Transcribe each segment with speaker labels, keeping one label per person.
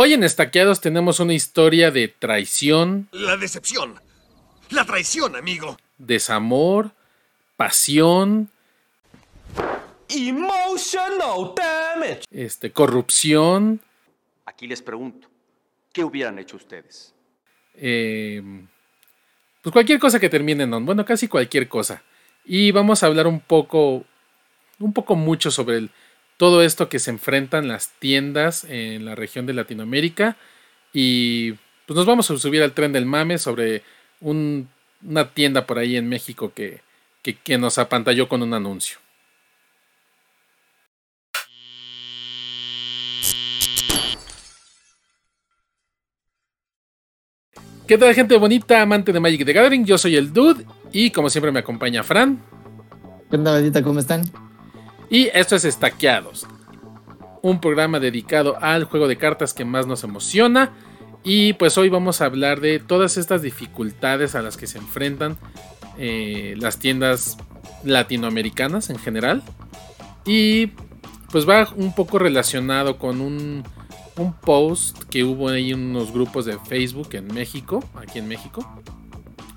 Speaker 1: Hoy en Estaqueados tenemos una historia de traición.
Speaker 2: La decepción. La traición, amigo.
Speaker 1: Desamor, pasión.
Speaker 3: Emotional damage.
Speaker 1: Este, corrupción.
Speaker 3: Aquí les pregunto, ¿qué hubieran hecho ustedes?
Speaker 1: Eh, pues cualquier cosa que termine en on. Bueno, casi cualquier cosa. Y vamos a hablar un poco, un poco mucho sobre el todo esto que se enfrentan las tiendas en la región de Latinoamérica. Y pues nos vamos a subir al tren del mame sobre una tienda por ahí en México que, que, nos apantalló con un anuncio. ¿Qué tal gente bonita, amante de Magic the Gathering? Yo soy el Dude y como siempre me acompaña Fran.
Speaker 4: ¿Qué onda, bandita? ¿Cómo están?
Speaker 1: Y esto es Estaqueados, un programa dedicado al juego de cartas que más nos emociona. Y pues hoy vamos a hablar de todas estas dificultades a las que se enfrentan eh, las tiendas latinoamericanas en general. Y pues va un poco relacionado con un, un post que hubo ahí en unos grupos de Facebook en México, aquí en México.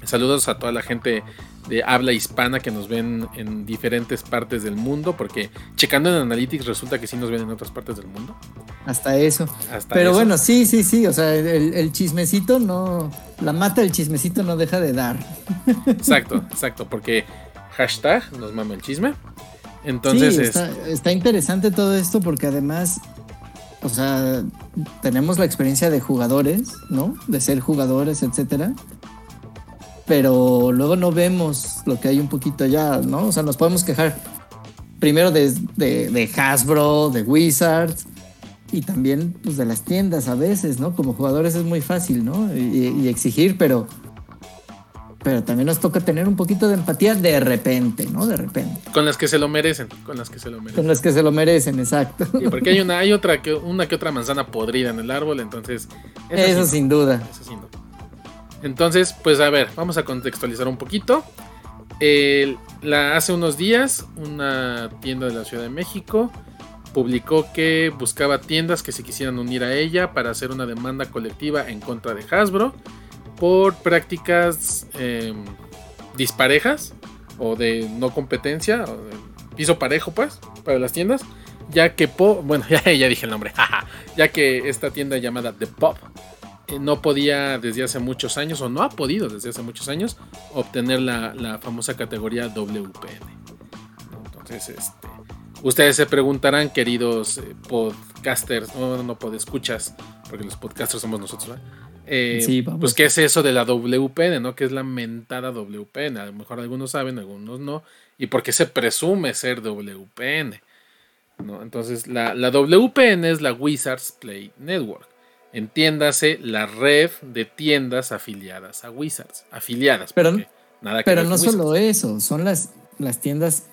Speaker 1: Saludos a toda la gente de habla hispana que nos ven en diferentes partes del mundo, porque checando en Analytics resulta que sí nos ven en otras partes del mundo.
Speaker 4: Hasta eso. Pero bueno, sí, sí, sí, o sea, el, chismecito no, la mata del chismecito no deja de dar.
Speaker 1: Exacto, exacto, porque hashtag nos mama el chisme. Entonces
Speaker 4: está, está interesante todo esto porque además, o sea, tenemos la experiencia de jugadores, ¿no? De ser jugadores, etcétera pero luego no vemos lo que hay un poquito allá, ¿no? O sea, nos podemos quejar primero de, de, Hasbro, de Wizards y también pues, de las tiendas a veces, ¿no? Como jugadores es muy fácil, ¿no? Y, exigir, pero, pero también nos toca tener un poquito de empatía de repente, ¿no? De repente.
Speaker 1: Con las que se lo merecen, con las que se lo merecen.
Speaker 4: Con las que se lo merecen, exacto.
Speaker 1: porque hay una, hay otra que, una que otra manzana podrida en el árbol, entonces.
Speaker 4: Eso, sin duda.
Speaker 1: Eso sin duda. Entonces, pues a ver, vamos a contextualizar un poquito. la, hace unos días, una tienda de la Ciudad de México publicó que buscaba tiendas que se quisieran unir a ella para hacer una demanda colectiva en contra de Hasbro por prácticas em, disparejas o de no competencia, o piso parejo, pues, para las tiendas. Ya que, bueno, ya, ya dije el nombre, ya que esta tienda llamada The Pop no podía desde hace muchos años, o no ha podido desde hace muchos años, obtener la, famosa categoría WPN. Entonces, este, ustedes se preguntarán, queridos eh, podcasters, no, no escuchas porque los podcasters somos nosotros, eh, pues, ¿qué es eso de la WPN, no? ¿Qué es la mentada WPN? A lo mejor algunos saben, algunos no. ¿Y por qué se presume ser WPN? ¿No? Entonces, la, la WPN es la Wizards Play Network. Entiéndase la red de tiendas afiliadas a Wizards. Afiliadas.
Speaker 4: Pero, nada pero no solo eso, son las, las tiendas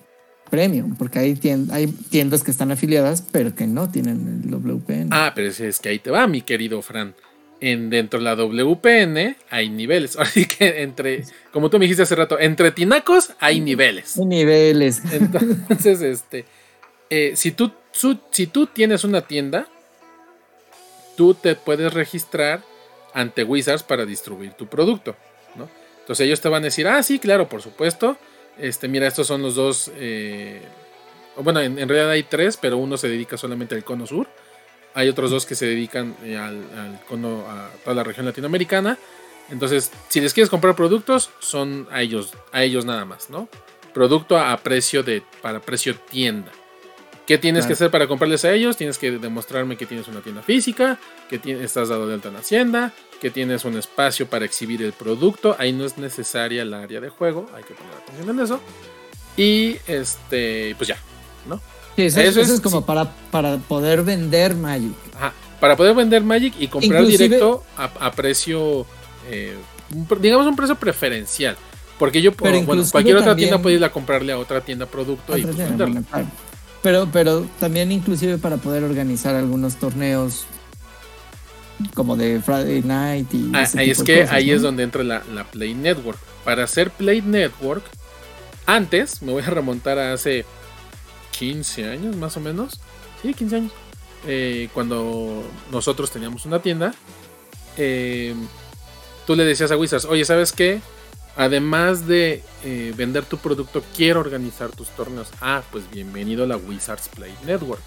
Speaker 4: premium, porque hay, tiendas, hay tiendas que están afiliadas, pero que no tienen el WPN.
Speaker 1: Ah, pero es, que ahí te va, mi querido Fran. En, dentro de la WPN hay niveles. Así que entre, como tú me dijiste hace rato, entre tinacos hay niveles.
Speaker 4: Hay niveles.
Speaker 1: Entonces, este, eh, si, tú, si tú tienes una tienda, tú te puedes registrar ante Wizards para distribuir tu producto, ¿no? Entonces ellos te van a decir, ah, sí, claro, por supuesto. Este, mira, estos son los dos. Eh, bueno, en, realidad hay tres, pero uno se dedica solamente al cono sur. Hay otros dos que se dedican eh, al, cono a toda la región latinoamericana. Entonces, si les quieres comprar productos, son a ellos, a ellos nada más, ¿no? Producto a precio de, para precio tienda. ¿Qué tienes que hacer para comprarles a ellos? Tienes que demostrarme que tienes una tienda física, que estás dado de alta en Hacienda, que tienes un espacio para exhibir el producto. Ahí no es necesaria el área de juego, hay que poner atención en eso. Y este, pues ya, ¿no?
Speaker 4: eso, es, como para, para poder vender Magic.
Speaker 1: Ajá, para poder vender Magic y comprar directo a, precio, eh, digamos un precio preferencial. Porque yo, bueno, cualquier otra tienda puede ir a comprarle a otra tienda producto y pues venderlo.
Speaker 4: Pero, pero también inclusive para poder organizar algunos torneos como de Friday Night y...
Speaker 1: Ah, ahí es que ahí es donde entra la, Play Network. Para hacer Play Network, antes, me voy a remontar a hace 15 años más o menos. Sí, 15 años. eh, cuando nosotros teníamos una tienda, eh, tú le decías a Wizards, oye, ¿sabes qué? Además de eh, vender tu producto, quiero organizar tus torneos. Ah, pues bienvenido a la Wizards Play Network.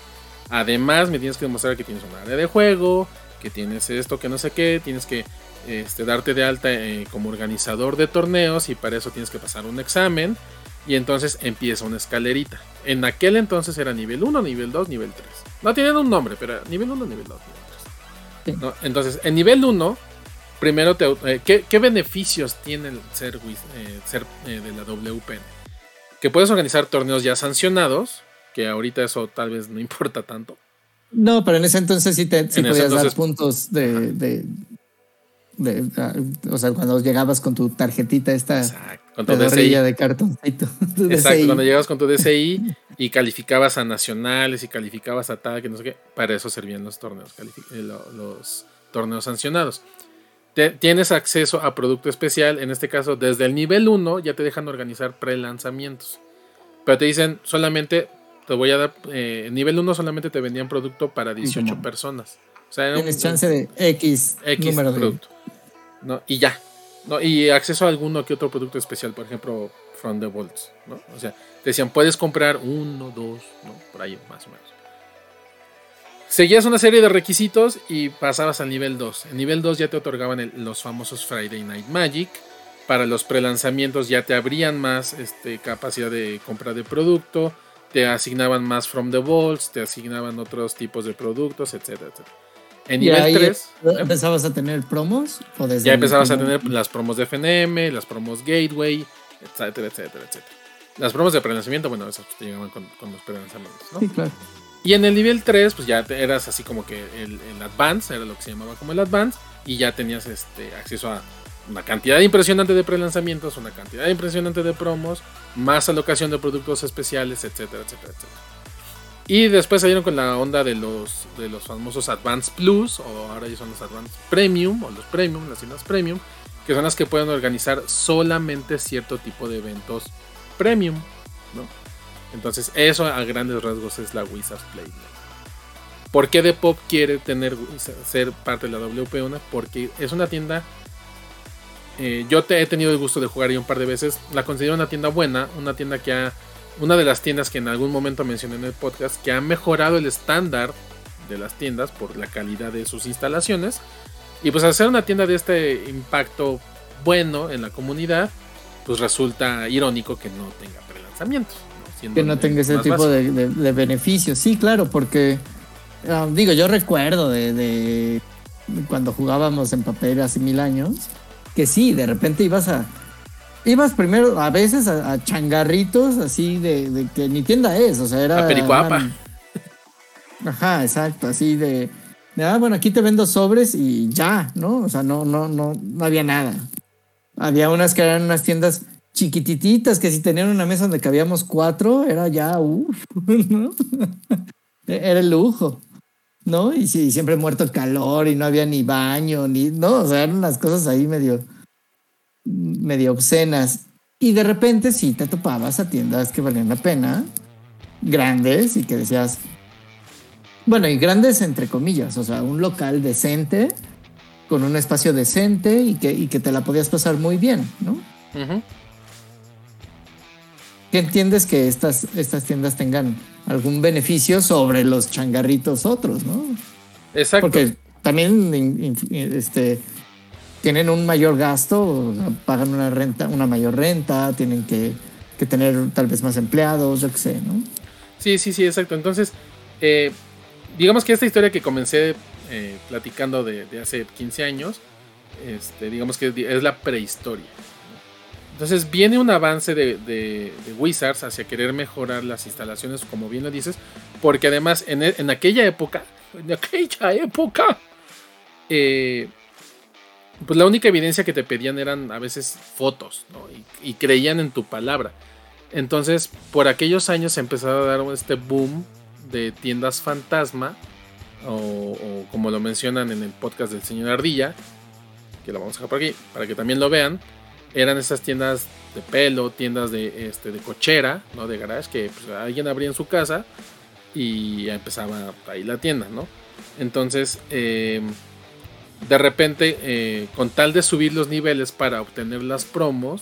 Speaker 1: Además, me tienes que demostrar que tienes un área de juego, que tienes esto, que no sé qué, tienes que este, darte de alta eh, como organizador de torneos y para eso tienes que pasar un examen y entonces empieza una escalerita. En aquel entonces era nivel 1, nivel 2, nivel 3. No tienen un nombre, pero nivel 1, nivel 2, nivel 3. ¿no? Entonces, en nivel 1, primero, te, eh, ¿qué, ¿qué, beneficios tiene el ser, eh, ser eh, de la WPN? Que puedes organizar torneos ya sancionados, que ahorita eso tal vez no importa tanto.
Speaker 4: No, pero en ese entonces sí, te, sí podías entonces, dar puntos de, de, de, o sea, cuando llegabas con tu tarjetita esta
Speaker 1: Exacto, con tu DCI.
Speaker 4: de cartoncito.
Speaker 1: Tu Exacto, DCI. cuando llegabas con tu DCI y calificabas a nacionales y calificabas a tal, que no sé qué, para eso servían los torneos, los torneos sancionados. Te, tienes acceso a producto especial, en este caso desde el nivel 1 ya te dejan organizar pre-lanzamientos. Pero te dicen solamente, te voy a dar, eh, nivel 1 solamente te vendían producto para 18 no. personas.
Speaker 4: O sea, Tienes un, chance de X,
Speaker 1: X
Speaker 4: número
Speaker 1: producto. De... ¿no? Y ya. ¿no? Y acceso a alguno que otro producto especial, por ejemplo, From the Vaults. ¿no? O sea, te decían, puedes comprar uno, dos, ¿no? por ahí más o menos. Seguías una serie de requisitos y pasabas al nivel 2. En nivel 2 ya te otorgaban el, los famosos Friday Night Magic. Para los prelanzamientos ya te abrían más este, capacidad de compra de producto. Te asignaban más From the Vaults. Te asignaban otros tipos de productos, etcétera, etcétera. En nivel
Speaker 4: ahí
Speaker 1: 3.
Speaker 4: ¿Empezabas a tener promos?
Speaker 1: ¿O desde ya empezabas a tener las promos de FNM, las promos Gateway, etcétera, etcétera, etcétera. Las promos de prelanzamiento, bueno, esas te llegaban con, con los prelanzamientos, ¿no?
Speaker 4: Sí, claro.
Speaker 1: Y en el nivel 3, pues ya eras así como que el, el, Advance, era lo que se llamaba como el Advance, y ya tenías este, acceso a una cantidad impresionante de prelanzamientos, una cantidad impresionante de promos, más alocación de productos especiales, etcétera, etcétera, etcétera. Y después salieron con la onda de los, de los famosos Advance Plus, o ahora ya son los Advance Premium, o los Premium, las tiendas Premium, que son las que pueden organizar solamente cierto tipo de eventos Premium, ¿no? Entonces, eso a grandes rasgos es la Wizards Play. ¿Por qué The Pop quiere tener ser parte de la WP1? Porque es una tienda. Eh, yo te he tenido el gusto de jugar ahí un par de veces. La considero una tienda buena, una tienda que ha. Una de las tiendas que en algún momento mencioné en el podcast, que ha mejorado el estándar de las tiendas por la calidad de sus instalaciones. Y pues hacer una tienda de este impacto bueno en la comunidad, pues resulta irónico que no tenga prelanzamientos
Speaker 4: que no tenga ese tipo de, de, de, beneficios. Sí, claro, porque um, digo, yo recuerdo de, de, cuando jugábamos en papel hace mil años, que sí, de repente ibas a... Ibas primero a veces a, a changarritos así de, que ni tienda es, o sea, era...
Speaker 1: A Pericuapa.
Speaker 4: Ajá, exacto, así de... Ah, bueno, aquí te vendo sobres y ya, ¿no? O sea, no, no, no, no había nada. Había unas que eran unas tiendas chiquitititas que si tenían una mesa donde cabíamos cuatro, era ya, uff, ¿no? Era lujo, ¿no? Y, sí, siempre muerto el calor y no había ni baño, ni, no, o sea, eran unas cosas ahí medio, medio obscenas. Y de repente sí te topabas a tiendas que valían la pena, grandes y que decías, bueno, y grandes entre comillas, o sea, un local decente, con un espacio decente y que, y que te la podías pasar muy bien, ¿no? Uh que entiendes que estas, estas tiendas tengan algún beneficio sobre los changarritos otros, ¿no?
Speaker 1: Exacto.
Speaker 4: Porque también este, tienen un mayor gasto, pagan una renta, una mayor renta, tienen que, que tener tal vez más empleados, yo qué sé, ¿no?
Speaker 1: Sí, sí, sí, exacto. Entonces, eh, digamos que esta historia que comencé eh, platicando de, de, hace 15 años, este, digamos que es la prehistoria. Entonces viene un avance de, Wizards hacia querer mejorar las instalaciones, como bien lo dices, porque además en, en aquella época, en aquella época, eh, pues la única evidencia que te pedían eran a veces fotos, ¿no? y, creían en tu palabra. Entonces, por aquellos años se empezó a dar este boom de tiendas fantasma, o como lo mencionan en el podcast del señor Ardilla, que lo vamos a dejar por aquí, para que también lo vean eran esas tiendas de pelo, tiendas de, este, de cochera, ¿no? De garage, que pues, alguien abría en su casa y empezaba ahí la tienda, ¿no? Entonces, eh, de repente, eh, con tal de subir los niveles para obtener las promos,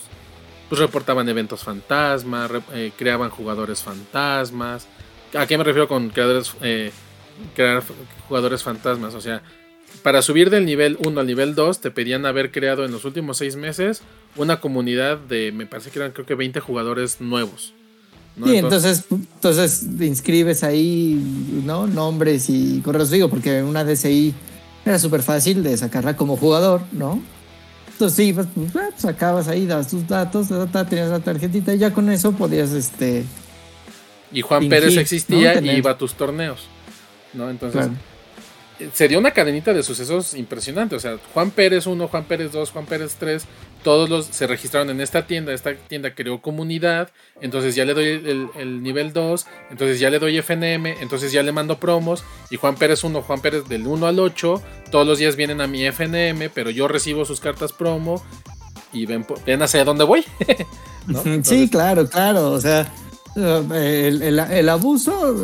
Speaker 1: pues reportaban eventos fantasma, eh, creaban jugadores fantasmas. ¿A qué me refiero con creadores, crear jugadores fantasmas? O sea, para subir del nivel 1 al nivel 2 te pedían haber creado en los últimos 6 meses una comunidad de, me parece que eran creo que 20 jugadores nuevos.
Speaker 4: Y entonces, entonces inscribes ahí, ¿no? Nombres y correos, digo, porque una DCI era súper fácil de sacarla como jugador, ¿no? Entonces sí, pues, pues sacabas ahí, das tus datos, tenías la tarjetita y ya con eso podías, este...
Speaker 1: Y Juan Pérez existía y iba a tus torneos, ¿no? Entonces se dio una cadenita de sucesos impresionante. O sea, Juan Pérez 1, Juan Pérez 2, Juan Pérez 3, todos los se registraron en esta tienda. Esta tienda creó comunidad. Entonces ya le doy el, nivel 2. Entonces ya le doy FNM. Entonces ya le mando promos. Y Juan Pérez 1, Juan Pérez del 1 al 8. Todos los días vienen a mi FNM. Pero yo recibo sus cartas promo. Y ven, ven hacia dónde voy.
Speaker 4: sí, claro, claro. O sea, el, el abuso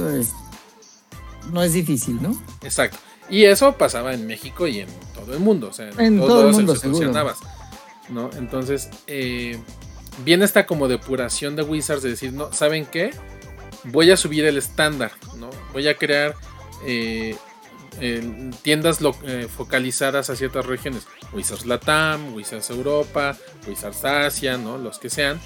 Speaker 4: no es difícil, ¿no?
Speaker 1: Exacto. Y eso pasaba en México y en todo el mundo. O sea,
Speaker 4: en, todo el mundo funcionabas.
Speaker 1: ¿no? Entonces, eh, viene esta como depuración de Wizards de decir, no, ¿saben qué? Voy a subir el estándar, ¿no? Voy a crear eh, tiendas eh, focalizadas a ciertas regiones. Wizards Latam, Wizards Europa, Wizards Asia, ¿no? Los que sean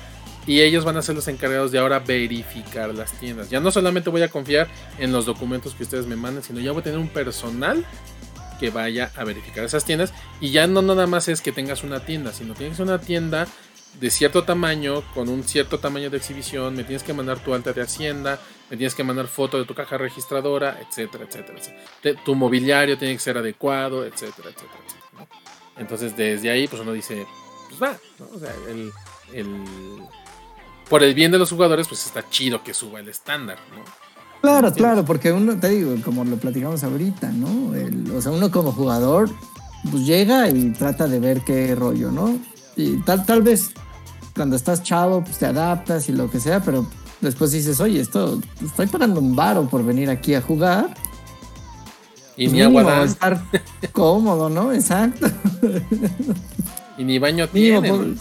Speaker 1: y ellos van a ser los encargados de ahora verificar las tiendas. Ya no solamente voy a confiar en los documentos que ustedes me manden, sino ya voy a tener un personal que vaya a verificar esas tiendas. Y ya no nada más es que tengas una tienda, sino tienes una tienda de cierto tamaño, con un cierto tamaño de exhibición, me tienes que mandar tu alta de hacienda, me tienes que mandar foto de tu caja registradora, etcétera, etcétera. etcétera. Tu mobiliario tiene que ser adecuado, etcétera, etcétera, Entonces desde ahí pues uno dice, pues va, o sea, el, por el bien de los jugadores, pues está chido que suba el estándar, ¿no?
Speaker 4: Claro, claro, porque uno, te digo, como lo platicamos ahorita, ¿no? o sea, uno como jugador, pues llega y trata de ver qué rollo, ¿no? Y tal, tal vez cuando estás chavo, pues te adaptas y lo que sea, pero después dices, oye, esto, estoy pagando un varo por venir aquí a jugar.
Speaker 1: Y ni agua
Speaker 4: estar cómodo, ¿no? Exacto.
Speaker 1: Y ni baño tiene.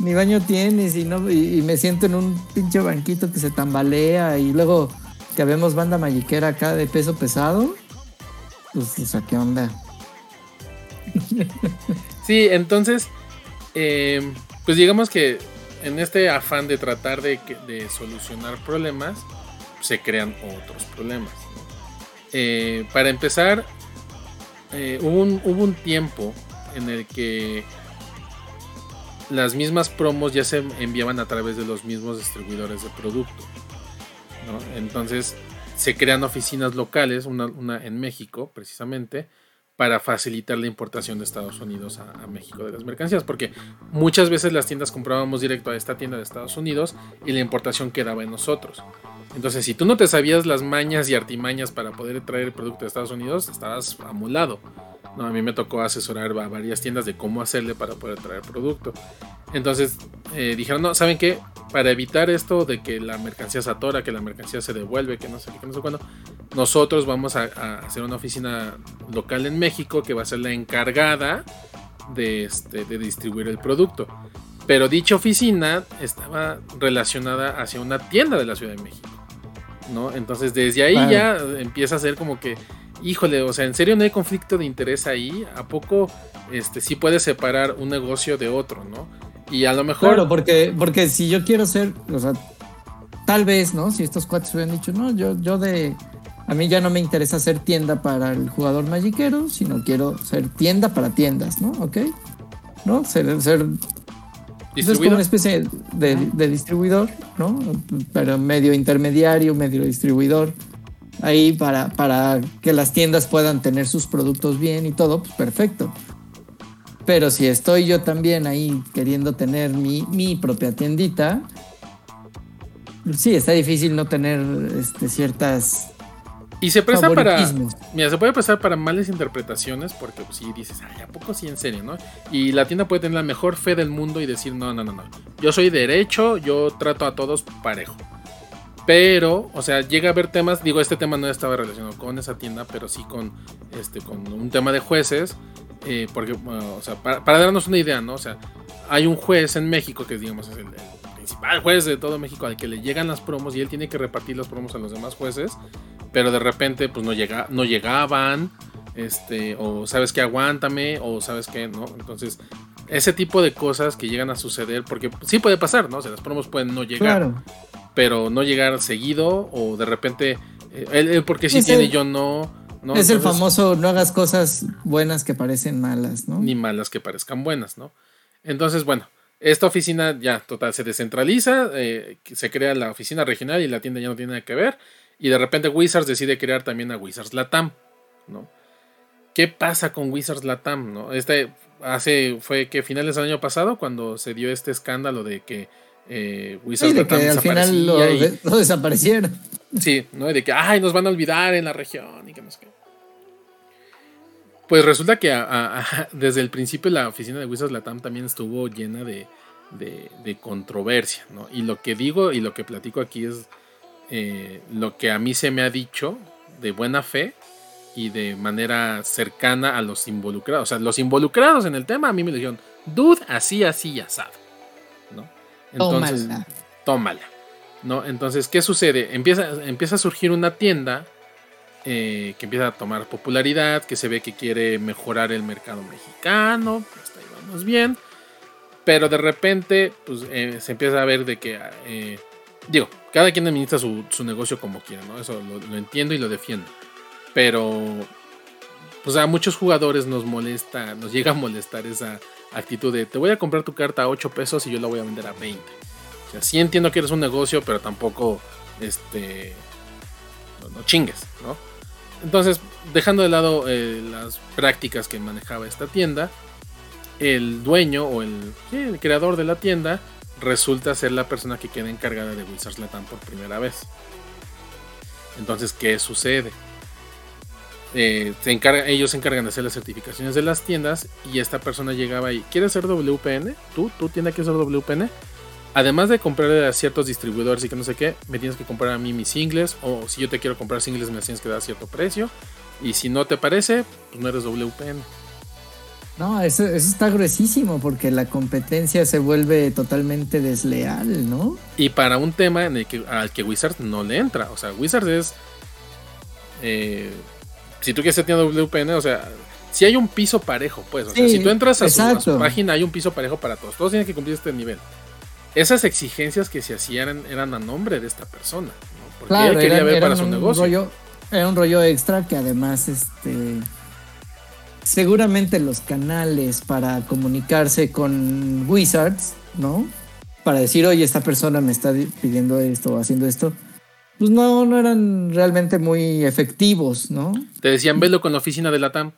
Speaker 4: Ni baño tienes y, no, y, me siento en un pinche banquito que se tambalea y luego que vemos banda malliquera acá de peso pesado. Pues, o ¿qué onda?
Speaker 1: sí, entonces, eh, pues digamos que en este afán de tratar de, de solucionar problemas, se crean otros problemas. Eh, para empezar, eh, hubo un tiempo en el que las mismas promos ya se enviaban a través de los mismos distribuidores de producto. Entonces se crean oficinas locales, una, en México precisamente, para facilitar la importación de Estados Unidos a, México de las mercancías, porque muchas veces las tiendas comprábamos directo a esta tienda de Estados Unidos y la importación quedaba en nosotros. Entonces, si tú no te sabías las mañas y artimañas para poder traer el producto de Estados Unidos, estabas amulado. No, a mí me tocó asesorar a varias tiendas de cómo hacerle para poder traer producto. Entonces eh, dijeron, no, ¿saben qué? Para evitar esto de que la mercancía se atora, que la mercancía se devuelve, que no sé qué, que no sé cuándo, nosotros vamos a, hacer una oficina local en México que va a ser la encargada de, este, de distribuir el producto. Pero dicha oficina estaba relacionada hacia una tienda de la Ciudad de México. ¿no? Entonces desde ahí ya empieza a ser como que híjole, o sea, ¿en serio no hay conflicto de interés ahí? ¿A poco este, sí puedes separar un negocio de otro, no? Y a lo mejor...
Speaker 4: Claro, porque, porque si yo quiero ser, o sea, tal vez, ¿no? Si estos cuates hubieran dicho, no, yo, yo de... A mí ya no me interesa ser tienda para el jugador magiquero, sino quiero ser tienda para tiendas, ¿no? ¿Ok? ¿No? Ser... ser es como una especie de, de distribuidor, ¿no? Pero medio intermediario, medio distribuidor ahí para, para que las tiendas puedan tener sus productos bien y todo, pues perfecto. Pero si estoy yo también ahí queriendo tener mi, mi propia tiendita, sí, está difícil no tener este, ciertas
Speaker 1: y se presta para. Mira, se puede prestar para malas interpretaciones porque si pues, dices, ay, ¿a poco sí en serio, no? Y la tienda puede tener la mejor fe del mundo y decir, no, no, no, no. Yo soy derecho, yo trato a todos parejo. Pero, o sea, llega a haber temas, digo, este tema no estaba relacionado con esa tienda, pero sí con, este, con un tema de jueces, eh, porque, o sea, para, darnos una idea, ¿no? O sea, hay un juez en México que, digamos, es el, principal juez de todo México al que le llegan las promos y él tiene que repartir las promos a los demás jueces, pero de repente, pues no, llega, no llegaban, este, o sabes que aguántame, o sabes que, ¿no? Entonces, ese tipo de cosas que llegan a suceder, porque sí puede pasar, ¿no? O sea, las promos pueden no llegar. Claro pero no llegar seguido o de repente eh, él, porque sí tiene yo no.
Speaker 4: ¿no? Es el famoso no hagas cosas buenas que parecen malas, ¿no?
Speaker 1: Ni malas que parezcan buenas, ¿no? Entonces, bueno, esta oficina ya total se descentraliza, eh, se crea la oficina regional y la tienda ya no tiene nada que ver. Y de repente Wizards decide crear también a Wizards Latam, ¿no? ¿Qué pasa con Wizards Latam, no? Este hace, fue que finales del año pasado cuando se dio este escándalo de que eh,
Speaker 4: Wizards de que al final lo, desaparecieron.
Speaker 1: Sí, ¿no? De que, ay, nos van a olvidar en la región y que no sé qué. Pues resulta que desde el principio la oficina de Wizards Latam también estuvo llena de, de, controversia, ¿no? Y lo que digo y lo que platico aquí es eh, lo que a mí se me ha dicho de buena fe y de manera cercana a los involucrados. O sea, los involucrados en el tema a mí me dijeron, dude, así, así, asado. Entonces, tómala. ¿no? Entonces, ¿qué sucede? Empieza, empieza a surgir una tienda eh, que empieza a tomar popularidad, que se ve que quiere mejorar el mercado mexicano, hasta ahí vamos bien. Pero de repente, pues eh, se empieza a ver de que, eh, digo, cada quien administra su, negocio como quiera, ¿no? Eso lo, lo, entiendo y lo defiendo. Pero, pues a muchos jugadores nos molesta, nos llega a molestar esa actitud de te voy a comprar tu carta a 8 pesos y yo la voy a vender a 20. O sea, sí entiendo que eres un negocio, pero tampoco este no, chingues, ¿no? Entonces, dejando de lado eh, las prácticas que manejaba esta tienda, el dueño o el, creador de la tienda resulta ser la persona que queda encargada de Wizards Latam por primera vez. Entonces, ¿qué sucede? Eh, se encarga, ellos se encargan de hacer las certificaciones de las tiendas y esta persona llegaba y ¿quieres ser WPN? ¿Tú? ¿Tú tienes que ser WPN? Además de comprar a ciertos distribuidores y que no sé qué, me tienes que comprar a mí mis singles o si yo te quiero comprar singles me tienes que dar cierto precio y si no te parece, pues no eres WPN.
Speaker 4: No, eso, está gruesísimo porque la competencia se vuelve totalmente desleal, ¿no?
Speaker 1: Y para un tema en el que, al que Wizards no le entra, o sea, Wizards es... Eh, si tú quieres tienda WPN, o sea, si hay un piso parejo, pues. O sea, si tú entras a su, página, hay un piso parejo para todos. Todos tienen que cumplir este nivel. Esas exigencias que se hacían eran, a nombre de esta persona, ¿no? Porque claro, él quería ver para su negocio.
Speaker 4: era un rollo extra que además, este. Seguramente los canales para comunicarse con Wizards, ¿no? Para decir, oye, esta persona me está pidiendo esto o haciendo esto pues no, no eran realmente muy efectivos, ¿no?
Speaker 1: Te decían, velo con la oficina de la TAM.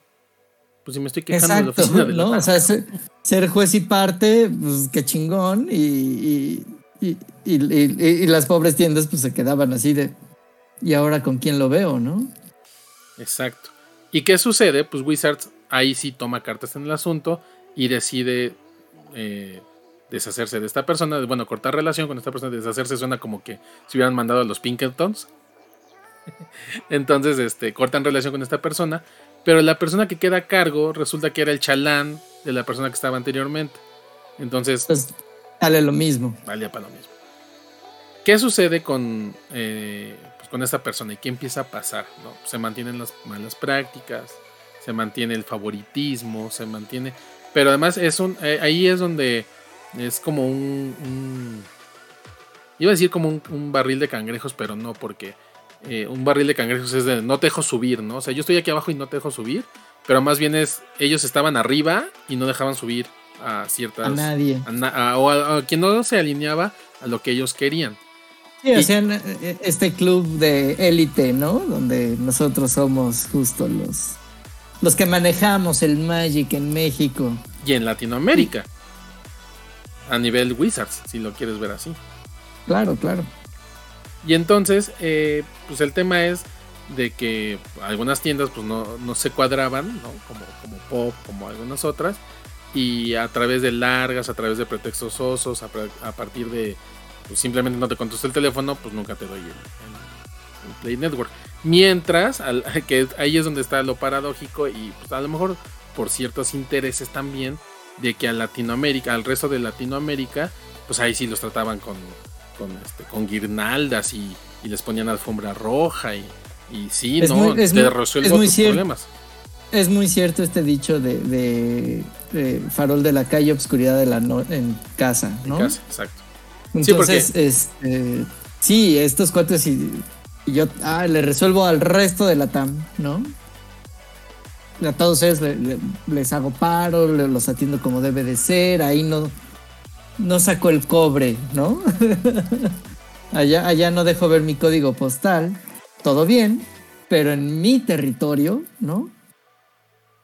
Speaker 1: Pues si me estoy quejando de la oficina de la ¿no? O sea,
Speaker 4: ser, juez y parte, pues qué chingón. Y, y, las pobres tiendas pues se quedaban así de, ¿y ahora con quién lo veo, no?
Speaker 1: Exacto. ¿Y qué sucede? Pues Wizards ahí sí toma cartas en el asunto y decide eh, deshacerse de esta persona, bueno, cortar relación con esta persona, deshacerse suena como que se hubieran mandado a los Pinkertons. Entonces, este, cortan relación con esta persona, pero la persona que queda a cargo resulta que era el chalán de la persona que estaba anteriormente. Entonces,
Speaker 4: pues, vale lo mismo.
Speaker 1: Valía para lo mismo. ¿Qué sucede con, eh, pues, con esta persona y qué empieza a pasar? ¿no? Se mantienen las malas prácticas, se mantiene el favoritismo, se mantiene... Pero además es un, eh, ahí es donde es como un, iba a decir como un, barril de cangrejos, pero no, porque eh, un barril de cangrejos es de no te dejo subir, ¿no? O sea, yo estoy aquí abajo y no te dejo subir, pero más bien es, ellos estaban arriba y no dejaban subir a ciertas...
Speaker 4: A nadie.
Speaker 1: o a, quien no se alineaba a lo que ellos querían.
Speaker 4: Sí, o sea, eh, este club de élite, ¿no? Donde nosotros somos justo los, los que manejamos el Magic en México.
Speaker 1: Y en Latinoamérica a nivel Wizards, si lo quieres ver así.
Speaker 4: Claro, claro.
Speaker 1: Y entonces, eh, pues el tema es de que algunas tiendas pues no, se cuadraban, ¿no? Como, como Pop, como algunas otras. Y a través de largas, a través de pretextos osos, a, partir de pues, simplemente no te contesto el teléfono, pues nunca te doy el, el- el Play Network. Mientras, al- que ahí es donde está lo paradójico y pues, a lo mejor por ciertos intereses también de que a Latinoamérica, al resto de Latinoamérica, pues ahí sí los trataban con, con, este, con guirnaldas y, y les ponían alfombra roja y, y sí,
Speaker 4: Es
Speaker 1: no,
Speaker 4: muy- es
Speaker 1: te
Speaker 4: muy-
Speaker 1: resuelvo tus
Speaker 4: cierto.
Speaker 1: problemas.
Speaker 4: Es muy cierto este dicho de, de, de farol de la calle, obscuridad de la no- en casa,
Speaker 1: en
Speaker 4: ¿no?
Speaker 1: casa, exacto.
Speaker 4: Entonces, este, sí, estos cuates y, y yo ah, le resuelvo al resto de la TAM, ¿no? A todos ellos le- le- les hago paro, los atiendo como debe de ser, ahí no, no saco el cobre, ¿no? allá, allá no dejo ver mi código postal, todo bien, pero en mi territorio, ¿no?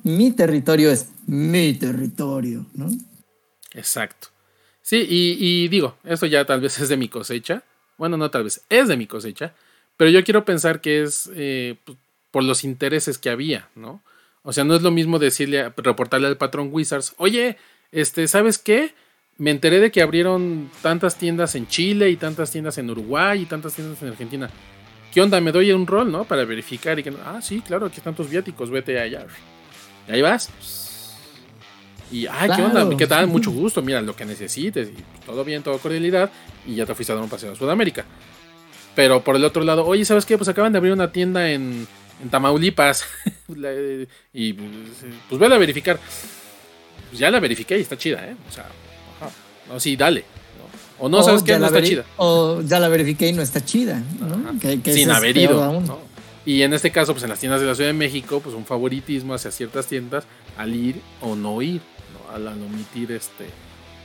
Speaker 4: Mi territorio es mi territorio, ¿no?
Speaker 1: Exacto. Sí, y, digo, esto ya tal vez es de mi cosecha. Bueno, no tal vez, es de mi cosecha. Pero yo quiero pensar que es eh, pues, por los intereses que había, ¿no? O sea, no es lo mismo decirle, reportarle al patrón Wizards, oye, este, ¿sabes qué? Me enteré de que abrieron tantas tiendas en Chile y tantas tiendas en Uruguay y tantas tiendas en Argentina. ¿Qué onda? Me doy un rol, ¿no? Para verificar y que, ah, sí, claro, aquí están tus viáticos, vete allá. Y ahí vas. Y, ah, ¿qué onda? ¿Qué tal? Mucho gusto, mira, lo que necesites. Y todo bien, todo cordialidad. Y ya te fuiste a dar un paseo a Sudamérica. Pero por el otro lado, oye, ¿sabes qué? Pues acaban de abrir una tienda en, en Tamaulipas. Y pues vela a verificar. Pues ya la verifiqué y está chida, ¿eh? O sea, ajá. No, sí, dale. ¿no? O no, ¿sabes
Speaker 4: ya
Speaker 1: No está chida.
Speaker 4: O ya la verifiqué y no está chida, ¿no? Que- que
Speaker 1: sin haber ido. ¿no? Y en este caso, pues en las tiendas de la Ciudad de México, pues un favoritismo hacia ciertas tiendas al ir o no ir, ¿no? al, al omitir este,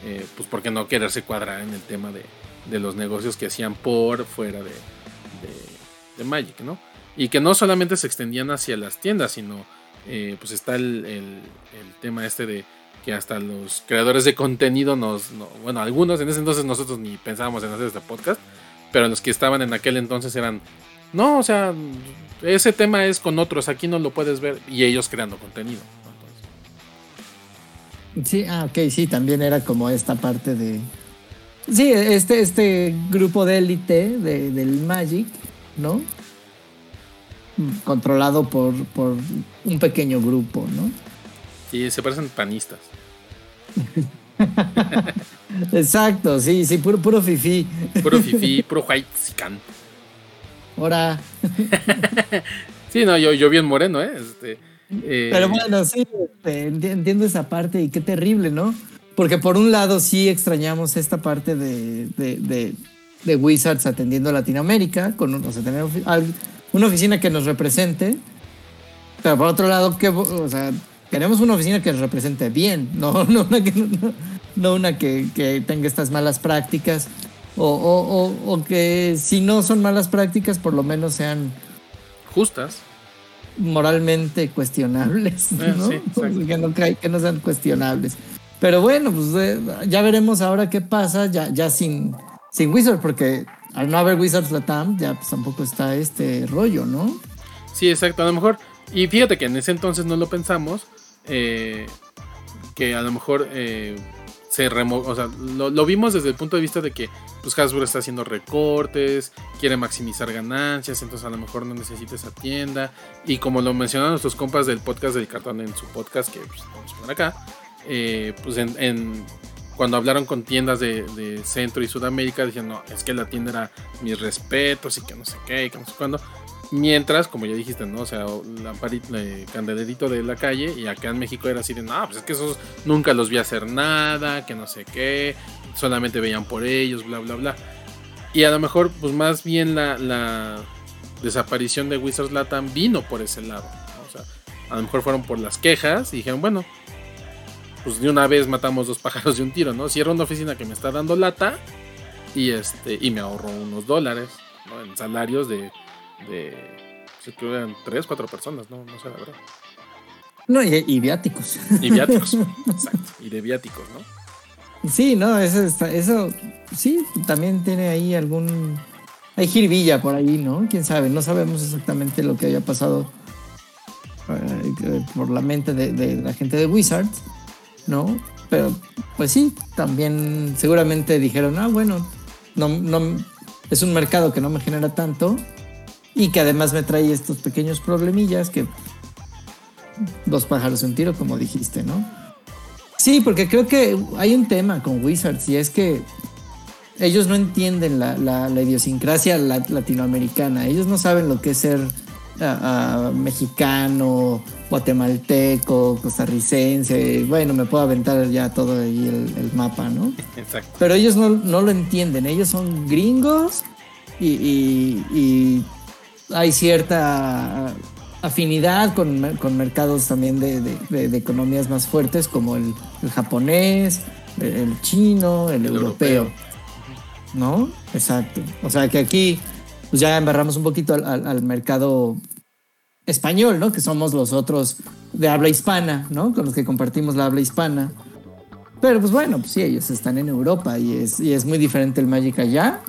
Speaker 1: eh, pues porque no quererse cuadrar en el tema de, de los negocios que hacían por fuera de, de, de Magic, ¿no? Y que no solamente se extendían hacia las tiendas, sino eh, pues está el, el- tema este de que hasta los creadores de contenido nos, no- bueno, algunos en ese entonces nosotros ni pensábamos en hacer este podcast, pero los que estaban en aquel entonces eran, no, o sea, ese tema es con otros, aquí no lo puedes ver, y ellos creando contenido.
Speaker 4: Sí, ah, ok, sí, también era como esta parte de. Sí, este, este grupo de élite de- del Magic, ¿no? Controlado por, por un pequeño grupo, ¿no?
Speaker 1: y se parecen panistas.
Speaker 4: Exacto, sí, sí, puro, puro fifí.
Speaker 1: Puro fifi, puro white sican.
Speaker 4: Ahora.
Speaker 1: Sí, no, yo, yo bien moreno, ¿eh? Este, eh,
Speaker 4: Pero bueno, sí, este, enti- entiendo esa parte y qué terrible, ¿no? Porque por un lado sí extrañamos esta parte de, de, de- de Wizards atendiendo a Latinoamérica, con o sea, tener una oficina que nos represente. Pero por otro lado, que, o sea, queremos una oficina que nos represente bien, no, no una que, no, no una que, que tenga estas malas prácticas. O, o- o- o que si no son malas prácticas, por lo menos sean
Speaker 1: justas.
Speaker 4: moralmente cuestionables,
Speaker 1: Eh,
Speaker 4: ¿no?
Speaker 1: sí,
Speaker 4: que, no que no sean cuestionables. Pero bueno, pues eh, ya veremos ahora qué pasa, ya, ya sin, sin Wizards, porque al no haber Wizards Latam, ya pues tampoco está este rollo, ¿no?
Speaker 1: Sí, exacto, a lo mejor. Y fíjate que en ese entonces no lo pensamos. eh, que a lo mejor eh, se remo o sea, lo, vimos desde el punto de vista de que pues Hasbro está haciendo recortes, quiere maximizar ganancias, entonces a lo mejor no necesita esa tienda. Y como lo mencionaron nuestros compas del podcast del cartón en su podcast, que pues, vamos a poner acá, eh, pues en- cuando hablaron con tiendas de, de Centro y Sudamérica, dijeron, no, es que la tienda era mis respetos y que no sé qué, y que no sé cuándo. Mientras, como ya dijiste, ¿no? O sea, lamparito, eh, candelerito de la calle y acá en México era así de, no, pues es que esos nunca los vi hacer nada, que no sé qué, solamente veían por ellos, bla, bla, bla. Y a lo mejor, pues más bien la, la desaparición de Wizards Latam vino por ese lado. ¿no? O sea, a lo mejor fueron por las quejas y dijeron, bueno, pues de una vez matamos dos pájaros de un tiro, ¿no? Cierro una oficina que me está dando lata y este y me ahorro unos dólares ¿no? en salarios de, de se creo que eran tres, cuatro personas, no, no sé la verdad.
Speaker 4: No, y, y viáticos.
Speaker 1: Y viáticos, exacto, y de viáticos, ¿no?
Speaker 4: Sí, no, eso, está- eso sí, también tiene ahí algún... Hay jiribilla por ahí, ¿no? Quién sabe, no sabemos exactamente lo que haya pasado eh, por la mente de, de la gente de Wizards, ¿no? Pero pues sí, también seguramente dijeron, ah, bueno, no, no, es un mercado que no me genera tanto y que además me trae estos pequeños problemillas que dos pájaros en tiro, como dijiste, ¿no? Sí, porque creo que hay un tema con Wizards y es que ellos no entienden la, la, la idiosincrasia la- latinoamericana. Ellos no saben lo que es ser mexicano, guatemalteco, costarricense. Bueno, me puedo aventar ya todo ahí el, el mapa, ¿no?
Speaker 1: Exacto.
Speaker 4: Pero ellos no, no lo entienden. Ellos son gringos y, y- y hay cierta afinidad con, con mercados también de, de- de- de economías más fuertes como el, el japonés, el, el chino, el,
Speaker 1: El
Speaker 4: europeo.
Speaker 1: europeo.
Speaker 4: ¿No? Exacto. O sea que aquí pues ya embarramos un poquito al, al- al mercado español, ¿no? Que somos los otros de habla hispana, ¿no? Con los que compartimos la habla hispana. Pero pues bueno, pues sí, ellos están en Europa y es, y es muy diferente el Magic allá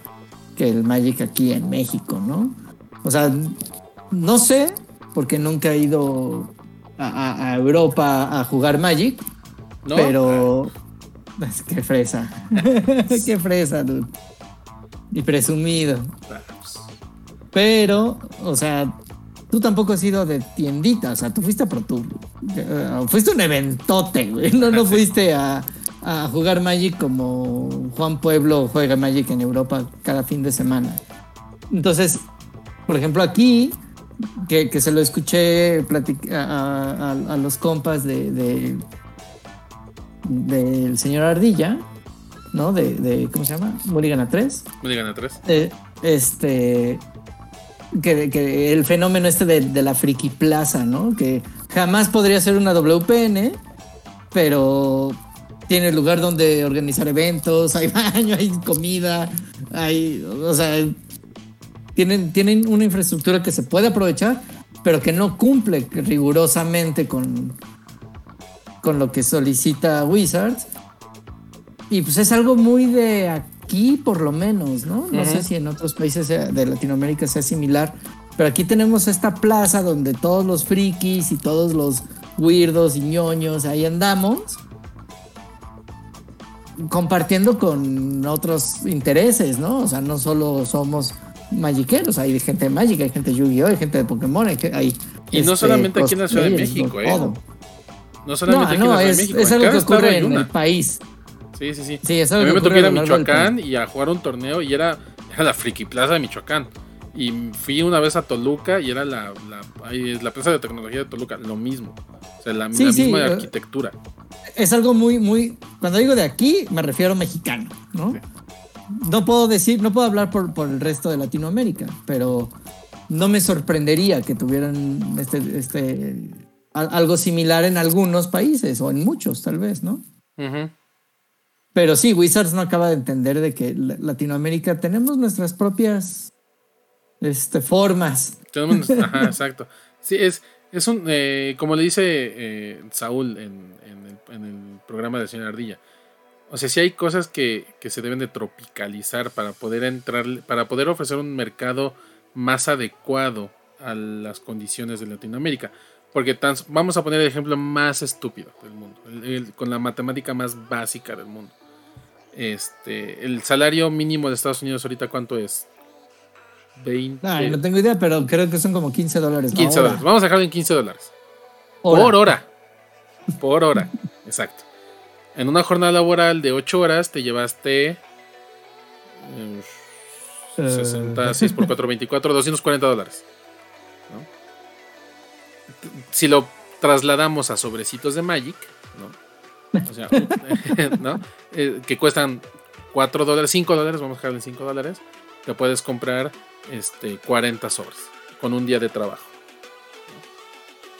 Speaker 4: que el Magic aquí en México, ¿no? O sea, no sé, porque nunca he ido a, Europa a jugar Magic,
Speaker 1: ¿No?
Speaker 4: pero... Es que fresa. Qué fresa, dude. Y presumido.
Speaker 1: Ah, pues,
Speaker 4: Pero, o sea, tú tampoco has ido de tiendita, o sea, tú fuiste a Pro Tour. Eh, fuiste un eventote, güey. No, no fuiste a, a jugar Magic como Juan Pueblo juega Magic en Europa cada fin de semana. Entonces, por ejemplo, aquí, que, que se lo escuché a, a- los compas de, de- del señor Ardilla, ¿no? De, de ¿cómo se llama? Mulligan a 3.
Speaker 1: me digan a tres.
Speaker 4: Eh, este que, que el fenómeno este de, la friki plaza, ¿no? Que jamás podría ser una WPN, pero tiene lugar donde organizar eventos, hay baño, hay comida, hay, o sea, tienen, tienen una infraestructura que se puede aprovechar, pero que no cumple rigurosamente con, con lo que solicita Wizards. Y pues es algo muy de aquí, por lo menos, ¿no? No sé si en otros países de Latinoamérica sea similar, pero aquí tenemos esta plaza donde todos los frikis y todos los weirdos y ñoños ahí andamos compartiendo con otros intereses, ¿no? O sea, no solo somos magiqueros, hay gente de Magic, hay gente de Yu-Gi-Oh, hay gente de Pokémon, hay, hay
Speaker 1: Y no
Speaker 4: este,
Speaker 1: solamente aquí en la Ciudad de México, ¿eh?
Speaker 4: todo.
Speaker 1: No solamente
Speaker 4: No,
Speaker 1: aquí en la Ciudad
Speaker 4: no, es,
Speaker 1: de México.
Speaker 4: es
Speaker 1: en
Speaker 4: algo que ocurre en el país.
Speaker 1: Sí, sí, sí. A
Speaker 4: algo
Speaker 1: mí me tocó ir a
Speaker 4: a
Speaker 1: Michoacán y a jugar un torneo y era, era la Friki Plaza de Michoacán. Y fui una vez a Toluca y era la, la, ahí es la plaza de tecnología de Toluca, lo mismo. O sea, la,
Speaker 4: Sí,
Speaker 1: la
Speaker 4: sí,
Speaker 1: misma
Speaker 4: eh,
Speaker 1: arquitectura.
Speaker 4: es algo muy, muy. Cuando digo de aquí, me refiero mexicano, ¿no?
Speaker 1: Sí.
Speaker 4: No puedo decir, no puedo hablar por, por el resto de Latinoamérica, pero no me sorprendería que tuvieran este, este al- algo similar en algunos países o en muchos, tal vez, ¿no?
Speaker 1: Ujú.
Speaker 4: Pero sí, Wizards no acaba de entender de que la- Latinoamérica tenemos nuestras propias este, formas.
Speaker 1: Tenemos- ajá, exacto. Sí, es, es un, eh, como le dice eh, Saúl en, en el, en el programa de Señor Ardilla. O sea, sí hay cosas que, que se deben de tropicalizar para poder entrar, para poder ofrecer un mercado más adecuado a las condiciones de Latinoamérica. Porque tan- vamos a poner el ejemplo más estúpido del mundo, el- el- con la matemática más básica del mundo. Este, el salario mínimo de Estados Unidos ahorita cuánto es? 20
Speaker 4: Ay, no tengo idea, pero creo que son como 15 dólares. la
Speaker 1: 15
Speaker 4: hora.
Speaker 1: dólares. Vamos a dejarlo en 15 dólares.
Speaker 4: Hora.
Speaker 1: Por hora. Por hora. Exacto. En una jornada laboral de 8 horas te llevaste. eh,
Speaker 4: Eh.
Speaker 1: 60, 6 por 4, 24, 240 dólares. ¿no? Si lo trasladamos a sobrecitos de Magic, ¿no? O sea, ¿no? Eh, que cuestan 4 dólares, 5 dólares, vamos a dejarlo en 5 dólares, te puedes comprar este, 40 sobres con un día de trabajo.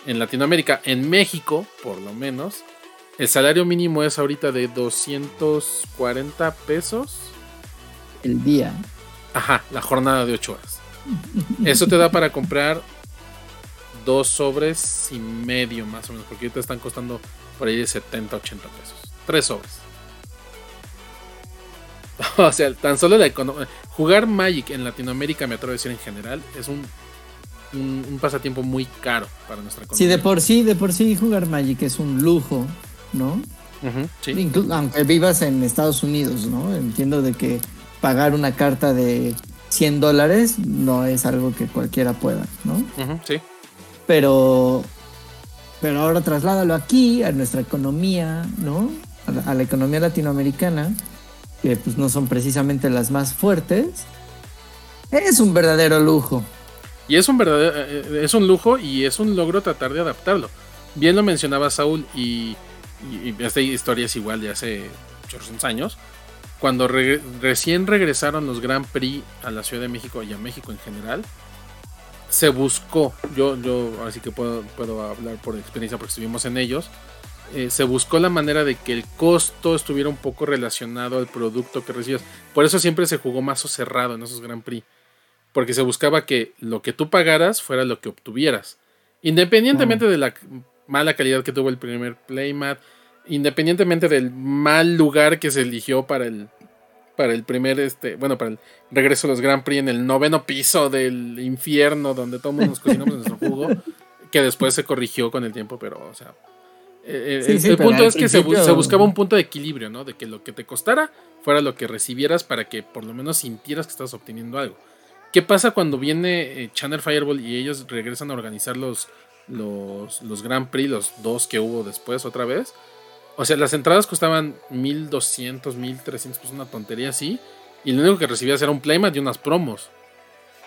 Speaker 1: En Latinoamérica, en México, por lo menos, el salario mínimo es ahorita de 240 pesos.
Speaker 4: El día.
Speaker 1: Ajá, la jornada de 8 horas. Eso te da para comprar dos sobres y medio más o menos, porque ahorita están costando por ahí de 70, 80 pesos. Tres sobres. O sea, tan solo la economía. Jugar Magic en Latinoamérica, me atrevo a decir en general, es un, un, un pasatiempo muy caro para nuestra economía.
Speaker 4: Sí, de por sí, de por sí jugar Magic es un lujo, ¿no?
Speaker 1: Ujú, sí.
Speaker 4: Aunque vivas en Estados Unidos, ¿no? Entiendo de que pagar una carta de 100 dólares no es algo que cualquiera pueda, ¿no?
Speaker 1: Sí.
Speaker 4: Pero, pero ahora trasládalo aquí, a nuestra economía, ¿no? A la, a la economía latinoamericana, que pues no son precisamente las más fuertes. Es un verdadero lujo.
Speaker 1: Y es un verdadero, eh, es un lujo y es un logro tratar de adaptarlo. Bien lo mencionaba Saúl y, y, y esta historia es igual de hace muchos años. Cuando re- recién regresaron los Grand Prix a la Ciudad de México y a México en general, se buscó, yo, yo así que puedo, puedo hablar por experiencia porque estuvimos en ellos, eh, se buscó la manera de que el costo estuviera un poco relacionado al producto que recibías. Por eso siempre se jugó mazo cerrado en esos Grand Prix. Porque se buscaba que lo que tú pagaras fuera lo que obtuvieras. Independientemente de la mala calidad que tuvo el primer playmat, independientemente del mal lugar que se eligió para el para el primer este, bueno, para el regreso a los Grand Prix en el noveno piso del infierno donde todos nos cocinamos nuestro jugo, que después se corrigió con el tiempo, pero o sea, eh,
Speaker 4: Sí,
Speaker 1: el,
Speaker 4: sí,
Speaker 1: el
Speaker 4: pero
Speaker 1: punto es que se buscaba un punto de equilibrio, ¿no? De que lo que te costara fuera lo que recibieras para que por lo menos sintieras que estás obteniendo algo. ¿Qué pasa cuando viene eh, Channel Fireball y ellos regresan a organizar los, los, los Grand Prix, los dos que hubo después otra vez? O sea, las entradas costaban 1200, 1300, pues una tontería así. Y lo único que recibías era un playmat y unas promos.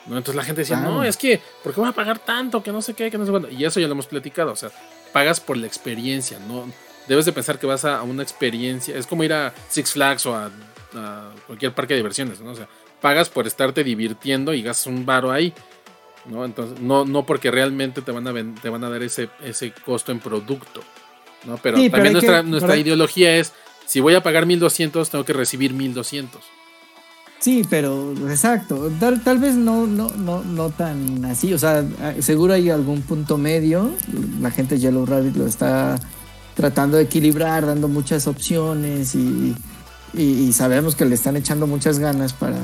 Speaker 1: ¿no? Entonces la gente decía,
Speaker 4: Claro.
Speaker 1: no, es que, ¿por qué voy a pagar tanto? Que no sé qué, que no sé cuándo. Y eso ya lo hemos platicado. O sea, pagas por la experiencia, ¿no? Debes de pensar que vas a, una experiencia. Es como ir a Six Flags o a, a cualquier parque de diversiones, ¿no? O sea, pagas por estarte divirtiendo y gastas un varo ahí. ¿no? Entonces, no, no porque realmente te van a, te van a dar ese, ese costo en producto. ¿No? Pero
Speaker 4: Sí, pero
Speaker 1: también
Speaker 4: que-
Speaker 1: nuestra, nuestra ideología es, si voy a pagar 1200, tengo que recibir 1200.
Speaker 4: Sí, pero exacto. Tal, tal vez no, no, no, no tan así. O sea, seguro hay algún punto medio. La gente de Yellow Rabbit lo está tratando de equilibrar, dando muchas opciones y, y- y sabemos que le están echando muchas ganas para,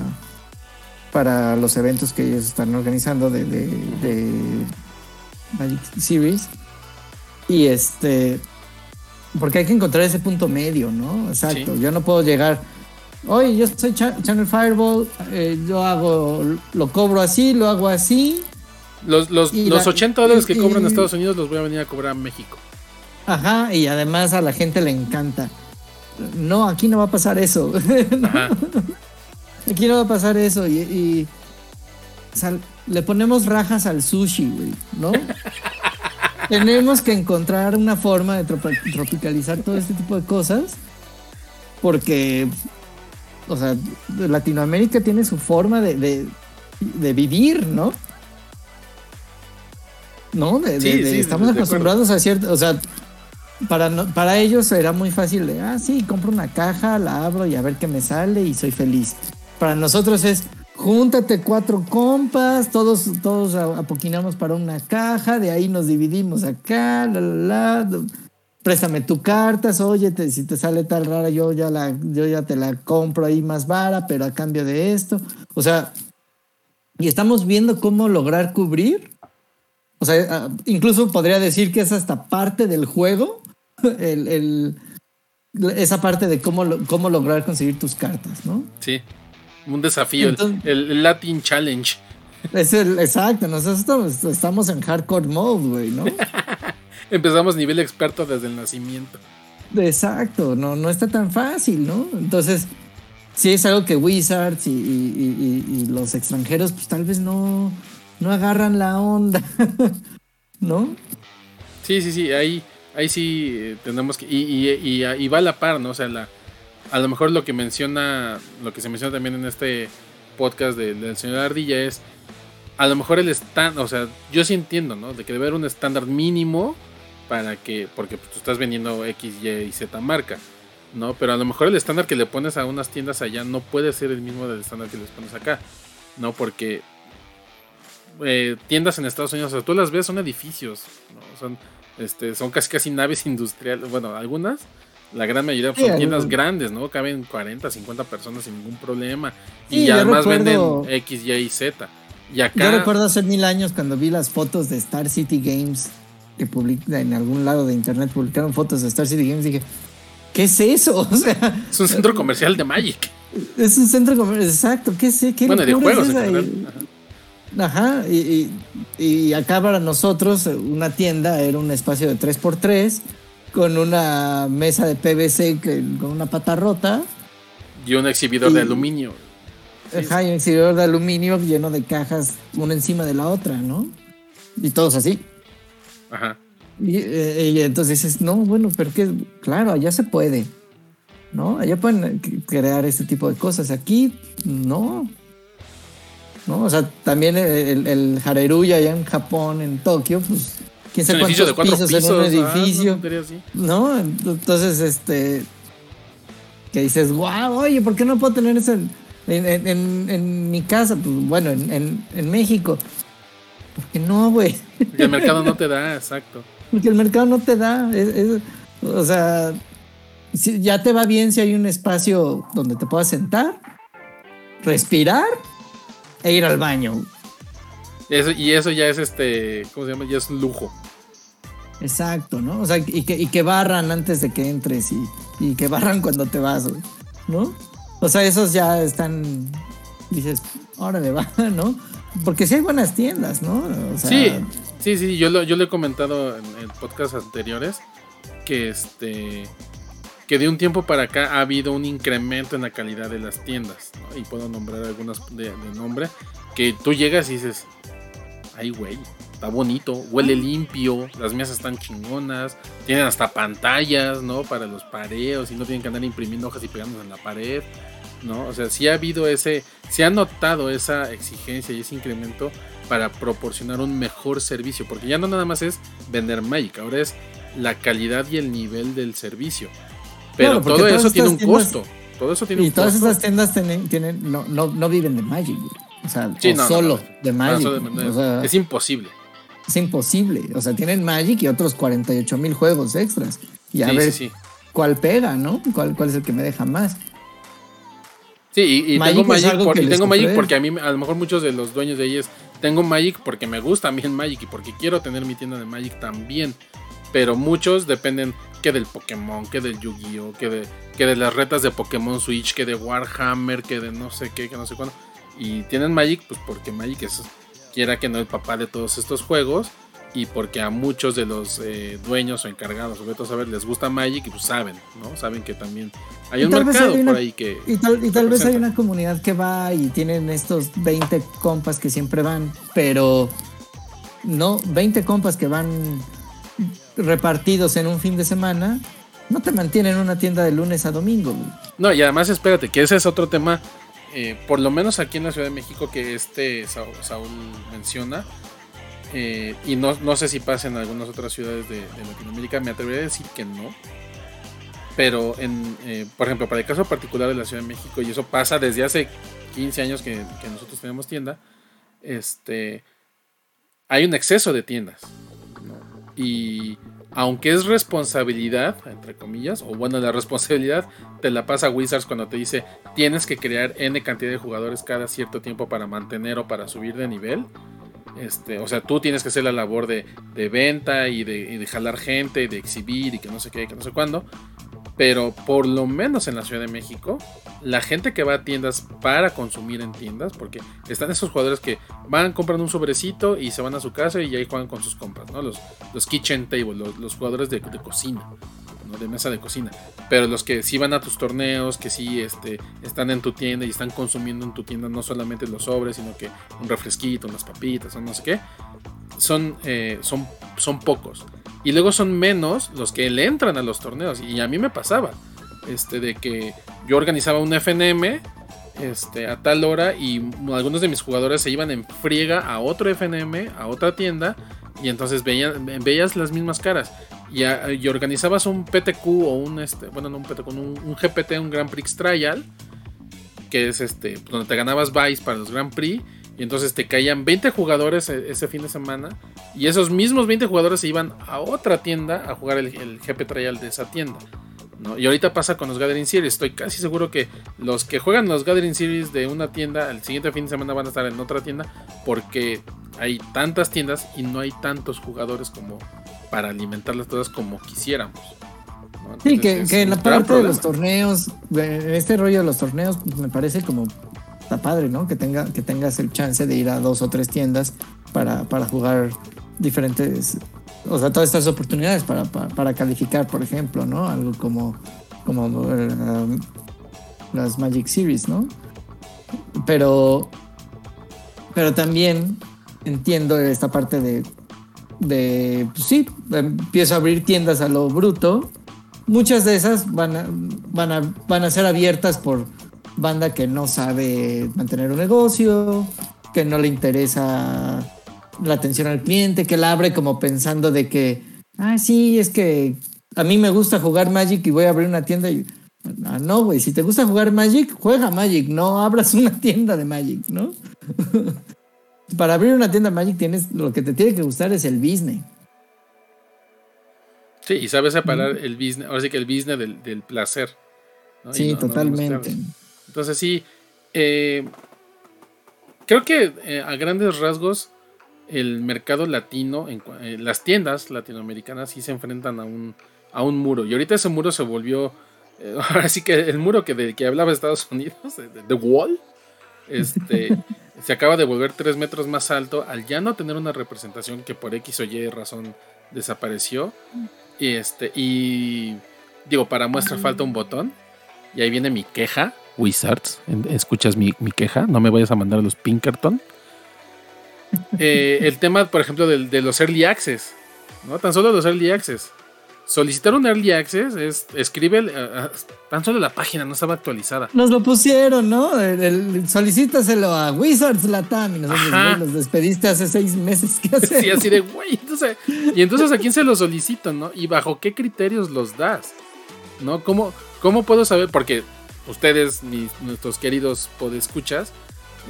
Speaker 4: para los eventos que ellos están organizando de, de, de Magic Series. Y este, porque hay que encontrar ese punto medio, ¿no? Exacto.
Speaker 1: Sí.
Speaker 4: Yo no puedo llegar. Oye, yo soy Cha- Channel Fireball, eh, yo hago, lo cobro así, lo hago así.
Speaker 1: Los, los, los
Speaker 4: la-
Speaker 1: 80 dólares que cobran en
Speaker 4: y-
Speaker 1: Estados Unidos los voy a venir a cobrar a México.
Speaker 4: Ajá, y además a la gente le encanta. No, aquí no va a pasar eso.
Speaker 1: Ajá.
Speaker 4: aquí no va a pasar eso. Y, y- o sea, le ponemos rajas al sushi, güey, ¿no? Tenemos que encontrar una forma de tropicalizar todo este tipo de cosas. Porque, o sea, Latinoamérica tiene su forma de, de- de vivir, ¿no? ¿No? De-
Speaker 1: Sí, sí,
Speaker 4: estamos acostumbrados a cierto, o sea, para, no- para ellos era muy fácil de, ah, sí, compro una caja, la abro y a ver qué me sale y soy feliz. Para nosotros es, júntate cuatro compas, todos, todos apoquinamos para una caja, de ahí nos dividimos acá, la, la, la, préstame tu cartas, oye, si te sale tal rara, yo ya, la, yo ya te la compro ahí más vara, pero a cambio de esto. O sea, y estamos viendo cómo lograr cubrir. O sea, ah, incluso podría decir que es hasta parte del juego, el, el- esa parte de cómo, cómo lograr conseguir tus cartas, ¿no?
Speaker 1: Sí. Un desafío, el-
Speaker 4: Entonces-
Speaker 1: el, el Latin Challenge.
Speaker 4: Es el, exacto, nosotros estamos, en hardcore mode, güey, ¿no?
Speaker 1: Empezamos nivel experto desde el nacimiento.
Speaker 4: Exacto, no, no está tan fácil, ¿no? Entonces, sí es algo que Wizards y, y- y- y- y los extranjeros, pues tal vez no, no agarran la onda, ¿no?
Speaker 1: Sí, sí, sí, ahí, ahí sí eh, tenemos que. Y, y, y- y va a la par, ¿no? O sea, la, a lo mejor lo que menciona, lo que se menciona también en este podcast de- del señor Ardilla es. A lo mejor el estándar, o sea, yo sí entiendo, ¿no? De que debe haber un estándar mínimo para que, porque pues, tú estás vendiendo X, Y y Z marca, ¿no? Pero a lo mejor el estándar que le pones a unas tiendas allá no puede ser el mismo del estándar que les pones acá, ¿no? Porque eh, tiendas en Estados Unidos, o sea, tú las ves, son edificios, ¿no? Son, este, son casi casi naves industriales, bueno, algunas, la gran mayoría
Speaker 4: Sí,
Speaker 1: son tiendas grandes, ¿no? Caben 40, 50 personas sin ningún problema.
Speaker 4: Sí,
Speaker 1: y además
Speaker 4: recuerdo-
Speaker 1: venden X, Y y Z. Y acá...
Speaker 4: Yo recuerdo hace mil años cuando vi las fotos de Star City Games que publica en algún lado de internet publicaron fotos de Star City Games dije, ¿qué es eso? O sea,
Speaker 1: Es un centro comercial de Magic.
Speaker 4: Es un centro comercial, exacto. ¿Qué sé? ¿Qué
Speaker 1: Bueno, de juegos
Speaker 4: es
Speaker 1: en general.
Speaker 4: Y- Ajá, y, y- y acá para nosotros una tienda era un espacio de 3x3 con una mesa de PVC que- con una pata rota,
Speaker 1: Y un exhibidor de aluminio.
Speaker 4: ajá, y un exhibidor de aluminio lleno de cajas una encima de la otra, ¿no? Y todos así.
Speaker 1: Ajá.
Speaker 4: Y, eh, y entonces dices, no, bueno, pero que, claro, allá se puede, ¿no? Allá pueden crear este tipo de cosas. Aquí, no. ¿No? O sea, también el, el Hareruya allá en Japón, en Tokio, pues, quién sabe
Speaker 1: de
Speaker 4: cuántos
Speaker 1: cuatro
Speaker 4: pisos,
Speaker 1: pisos.
Speaker 4: en un
Speaker 1: ah,
Speaker 4: edificio,
Speaker 1: no.
Speaker 4: Entonces, este, que dices, guau, oye, ¿por qué no puedo tener eso en, en- en- en- en mi casa? Pues, bueno, en, México. ¿Por qué no, güey?
Speaker 1: El mercado no te da, exacto.
Speaker 4: Porque el mercado no te da. es- es- o sea, si- ya te va bien si hay un espacio donde te puedas sentar, respirar e ir al baño.
Speaker 1: Eso, y eso ya es este, ¿cómo se llama? Ya es lujo.
Speaker 4: Exacto, ¿no? O sea, y que, y que barran antes de que entres y, y que barran cuando te vas, güey, ¿no? O sea, esos ya están, dices, órale, va, ¿no? Porque sí hay buenas tiendas, ¿no? O sea,
Speaker 1: Sí, sí, sí, yo lo, yo lo he comentado en, en podcasts anteriores que este que de un tiempo para acá ha habido un incremento en la calidad de las tiendas, ¿no? Y puedo nombrar algunas de, de nombre que tú llegas y dices, ay güey, está bonito, huele limpio, las mesas están chingonas, tienen hasta pantallas, ¿no? Para los pareos y no tienen que andar imprimiendo hojas y pegándolas en la pared, ¿no? O sea, sí ha habido ese, se ha notado esa exigencia y ese incremento para proporcionar un mejor servicio, porque ya no nada más es vender Magic, ahora es la calidad y el nivel del servicio. Pero
Speaker 4: Claro,
Speaker 1: todo eso tiene un costo. Todo eso tiene
Speaker 4: y todas esas tiendas tienen, tienen no, no, no viven de Magic, güey. O sea,
Speaker 1: Sí,
Speaker 4: o
Speaker 1: no, no,
Speaker 4: solo
Speaker 1: no.
Speaker 4: de Magic. o sea,
Speaker 1: es imposible.
Speaker 4: es imposible. O sea, tienen Magic y otros 48 mil juegos extras. Y a
Speaker 1: Sí,
Speaker 4: ver
Speaker 1: sí,
Speaker 4: cuál pega, ¿no? ¿Cuál, ¿Cuál es el que me deja más?
Speaker 1: Sí, y, y
Speaker 4: Magic
Speaker 1: tengo Magic, por- y tengo Magic porque a mí, a lo mejor muchos de los dueños de ellas, tengo Magic porque me gusta también Magic y porque quiero tener mi tienda de Magic también. Pero muchos dependen que del Pokémon, que del Yu-Gi-Oh, que de, que de las retas de Pokémon Switch, que de Warhammer, que de no sé qué, que no sé cuándo. Y tienen Magic, pues porque Magic es, quiera que no, el papá de todos estos juegos. Y porque a muchos de los eh, dueños o encargados, o vete a saber, les gusta Magic y pues saben, ¿no? Saben que también hay
Speaker 4: Y
Speaker 1: un mercado
Speaker 4: hay una-
Speaker 1: por ahí que...
Speaker 4: Y tal, y tal vez hay una comunidad que va y tienen estos 20 compas que siempre van, pero no, 20 compas que van repartidos en un fin de semana, no te mantienen una tienda de lunes a domingo.
Speaker 1: No, y además espérate, que ese es otro tema, eh, por lo menos aquí en la Ciudad de México, que este Saúl, menciona, eh, y no, no sé si pasa en algunas otras ciudades de, Latinoamérica, me atrevería a decir que no. Pero, en, eh, por ejemplo, para el caso particular de la Ciudad de México, y eso pasa desde hace 15 años que, nosotros tenemos tienda, este, hay un exceso de tiendas. Y aunque es responsabilidad, entre comillas, o bueno, la responsabilidad te la pasa Wizards cuando te dice tienes que crear N cantidad de jugadores cada cierto tiempo para mantener o para subir de nivel. Este, o sea, tú tienes que hacer la labor de, venta y de, y de jalar gente, y de exhibir y que no sé qué, que no sé cuándo. Pero por lo menos en la Ciudad de México, la gente que va a tiendas para consumir en tiendas, porque están esos jugadores que van, compran un sobrecito y se van a su casa y ahí juegan con sus compas, ¿no? Los, los kitchen table, los, los jugadores de, de cocina, ¿no? De mesa de cocina. Pero los que sí van a tus torneos, que sí este, están en tu tienda y están consumiendo en tu tienda no solamente los sobres, sino que un refresquito, unas papitas o no sé qué, son, eh, son, son pocos. Y luego son menos los que le entran a los torneos. Y a mí me pasaba. Este, de que yo organizaba un FNM este, a tal hora y algunos de mis jugadores se iban en friega a otro FNM, a otra tienda, y entonces veían, veías las mismas caras. Y, a- organizabas un PTQ o un, este, bueno, no un PTQ, un, un GPT, un Grand Prix Trial, que es este, donde te ganabas Vice para los Grand Prix. Y entonces te caían 20 jugadores e- ese fin de semana. Y esos mismos 20 jugadores se iban a otra tienda a jugar el, el GP Trial de esa tienda. ¿no? Y ahorita pasa con los Gathering Series. Estoy casi seguro que los que juegan los Gathering Series de una tienda, el siguiente fin de semana van a estar en otra tienda. Porque hay tantas tiendas y no hay tantos jugadores como para alimentarlas todas como quisiéramos. ¿no?
Speaker 4: Sí, que, que en la parte de los torneos, este rollo de los torneos, me parece como está padre, ¿no? Que, tenga, que tengas el chance de ir a dos o tres tiendas para, para jugar diferentes, o sea, todas estas oportunidades para, para, calificar, por ejemplo, ¿no? Algo como, como eh, las Magic Series, ¿no? Pero, pero también entiendo esta parte de, de pues sí, empiezo a abrir tiendas a lo bruto. Muchas de esas van van van a ser abiertas por banda que no sabe mantener un negocio, que no le interesa la atención al cliente, que la abre como pensando de que, ah, sí, es que a mí me gusta jugar Magic y voy a abrir una tienda y... Ah, no, güey, si te gusta jugar Magic, juega Magic, no abras una tienda de Magic, ¿no? Para abrir una tienda Magic tienes, lo que te tiene que gustar es el business.
Speaker 1: Sí, y sabes separar el business, ahora sí que el business del, del placer.
Speaker 4: Sí,
Speaker 1: no-
Speaker 4: totalmente.
Speaker 1: Entonces sí, eh, creo que eh, a grandes rasgos el mercado latino, en eh, las tiendas latinoamericanas sí se enfrentan a un, a un muro. Y ahorita ese muro se volvió, ahora sí que el muro que del que hablaba Estados Unidos, The Wall, este, se acaba de volver tres metros más alto al ya no tener una representación que por X o Y razón desapareció. Y este, y digo, para muestra falta un botón. Y ahí viene mi queja. Wizards, escuchas mi, mi queja, no me vayas a mandar a los Pinkerton. Eh, el tema, por ejemplo, del- de, los early access, ¿no? Tan solo los early access. Solicitar un early access es escribe el- ah, tan solo la página no estaba actualizada.
Speaker 4: Nos lo pusieron, ¿no? El, el- solicítaselo a Wizards Latam y nosotros
Speaker 1: Ajá.
Speaker 4: güey, los despediste hace seis meses. ¿Qué hacemos?
Speaker 1: Sí, así de, güey, entonces, y entonces a quién se lo solicitan, ¿no? Y bajo qué criterios los das, ¿no? ¿Cómo, cómo puedo saber? Porque ustedes, mis, nuestros queridos podescuchas,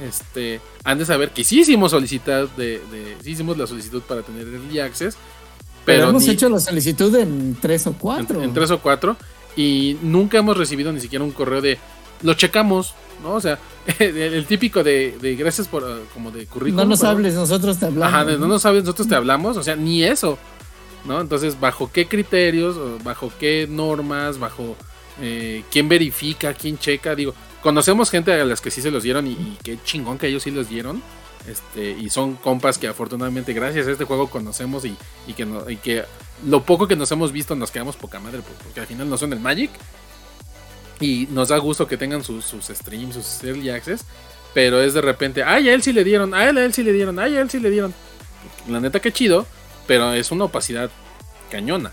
Speaker 1: este, han de saber que sí hicimos solicitar de, de- sí hicimos la solicitud para tener early access,
Speaker 4: Pero,
Speaker 1: pero,
Speaker 4: hemos
Speaker 1: ni-
Speaker 4: hecho la solicitud en tres o cuatro.
Speaker 1: en, en tres o cuatro y nunca hemos recibido ni siquiera un correo de lo checamos, ¿no? O sea, el, el típico de, de gracias por ah, como de currículum.
Speaker 4: no nos
Speaker 1: pero-
Speaker 4: hables, nosotros te hablamos.
Speaker 1: Ajá, no nos sabes, nosotros te hablamos, o sea, ni eso, ¿no? Entonces, ¿bajo qué criterios, o bajo qué normas, bajo eh, quién verifica, quién checa? Digo, conocemos gente a las que sí se los dieron y, y qué chingón que ellos sí los dieron. Este, y son compas que afortunadamente gracias a este juego conocemos y, que no, y que lo poco que nos hemos visto nos quedamos poca madre pues, porque al final no son el Magic y nos da gusto que tengan sus, sus streams, sus early access, pero es de repente, ay, a él sí le dieron, a él, a él sí le dieron, ay, a él sí le dieron. La neta que chido, pero es una opacidad cañona.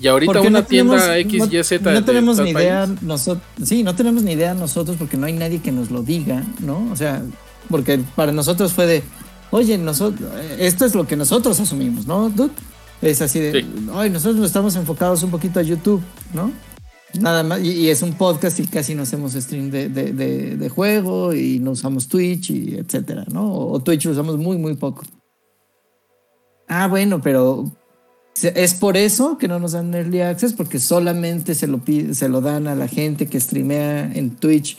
Speaker 1: Y ahorita una
Speaker 4: no tenemos-
Speaker 1: tienda X,
Speaker 4: no,
Speaker 1: Y, Z
Speaker 4: no
Speaker 1: de
Speaker 4: tenemos ni idea nosotros sí no tenemos ni idea nosotros porque no hay nadie que nos lo diga no o sea porque para nosotros fue de oye nosotros esto es lo que nosotros asumimos no dude? es así de
Speaker 1: Sí.
Speaker 4: ay nosotros nos estamos enfocados un poquito a YouTube no nada más y, y es un podcast y casi no hacemos stream de, de, de- de juego y no usamos Twitch y etcétera no o, o Twitch lo usamos muy muy poco. Ah bueno pero Es por eso que no nos dan early access, porque solamente se lo, pide- se lo dan a la gente que streamea en Twitch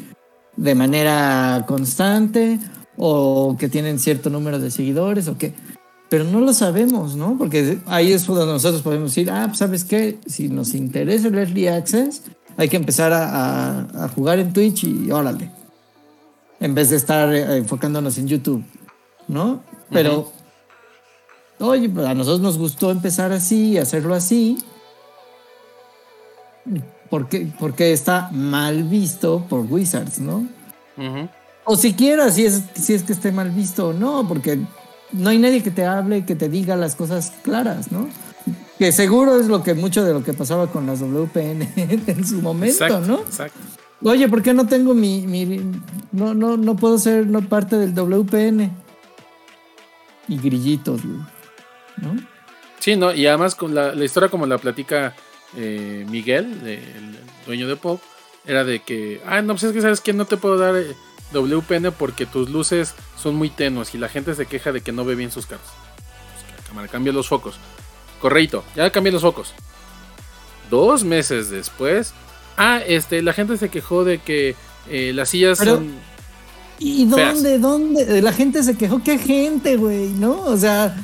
Speaker 4: de manera constante o que tienen cierto número de seguidores o qué. Pero no lo sabemos, ¿no? Porque ahí es donde nosotros podemos decir, ah, pues, ¿sabes qué? Si nos interesa el early access, hay que empezar a, jugar en Twitch y órale. En vez de estar eh, enfocándonos en YouTube, ¿no? Pero Oye, pues a nosotros nos gustó empezar así, hacerlo así. Porque, porque está mal visto por Wizards, ¿no? O siquiera si es, si es que esté mal visto o no, porque no hay nadie que te hable, que te diga las cosas claras, ¿no? Que seguro es lo que mucho de lo que pasaba con las WPN en su momento,
Speaker 1: Exacto,
Speaker 4: ¿no?
Speaker 1: exacto.
Speaker 4: Oye, ¿por qué no tengo mi, mi no, no, no puedo ser no parte del WPN? Y grillitos, güey, ¿no?
Speaker 1: Sí, ¿no? Y además con la, la historia como la platica eh, Miguel, el dueño de Pop, era de que, ah, no, pues es que sabes que no te puedo dar eh, WPN porque tus luces son muy tenues y la gente se queja de que no ve bien sus cartas. Pues cámara cambia los focos. Correito, ya cambié los focos. Dos meses después, ah, este, la gente se quejó de que eh, las sillas
Speaker 4: Pero-
Speaker 1: son...
Speaker 4: ¿Y
Speaker 1: Feas.
Speaker 4: dónde, dónde? La gente se quejó. ¿Qué gente, güey? ¿No? O sea,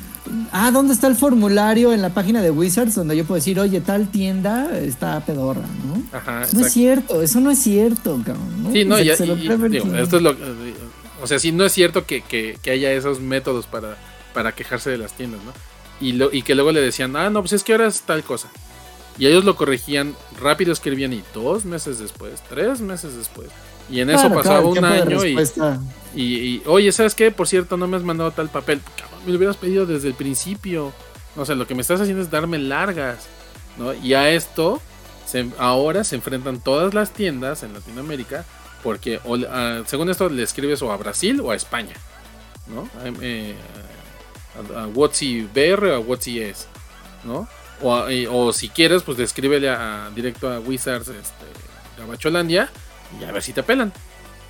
Speaker 4: Ah, ¿dónde está el formulario en la página de Wizards donde yo puedo decir, oye, tal tienda está pedorra, ¿no?
Speaker 1: Ajá,
Speaker 4: no es cierto, eso no es cierto, cabrón. ¿no?
Speaker 1: Sí, no, y, y- digo, esto es lo o sea, sí, no es cierto que, que- que haya esos métodos para, para quejarse de las tiendas, ¿no? Y, lo, y que luego le decían, ah, no, pues es que ahora es tal cosa. Y ellos lo corregían, rápido escribían y dos meses después, tres meses después. Y en eso
Speaker 4: Claro,
Speaker 1: pasaba
Speaker 4: claro,
Speaker 1: un año y,
Speaker 4: respuesta.
Speaker 1: y, y, oye, ¿sabes qué? Por cierto, no me has mandado tal papel. Cabrón, me lo hubieras pedido desde el principio. No sé, lo que me estás haciendo es darme largas. ¿no? Y a esto, se- ahora se enfrentan todas las tiendas en Latinoamérica. Porque, o ah, según esto, le escribes o a Brasil o a España. ¿No? A, eh, a, a Whatsi BR o a Whatsi es. ¿No? O, a- y- o si quieres, pues le escríbele a, directo a Wizards este, Gabacholandia y a ver si te pelan.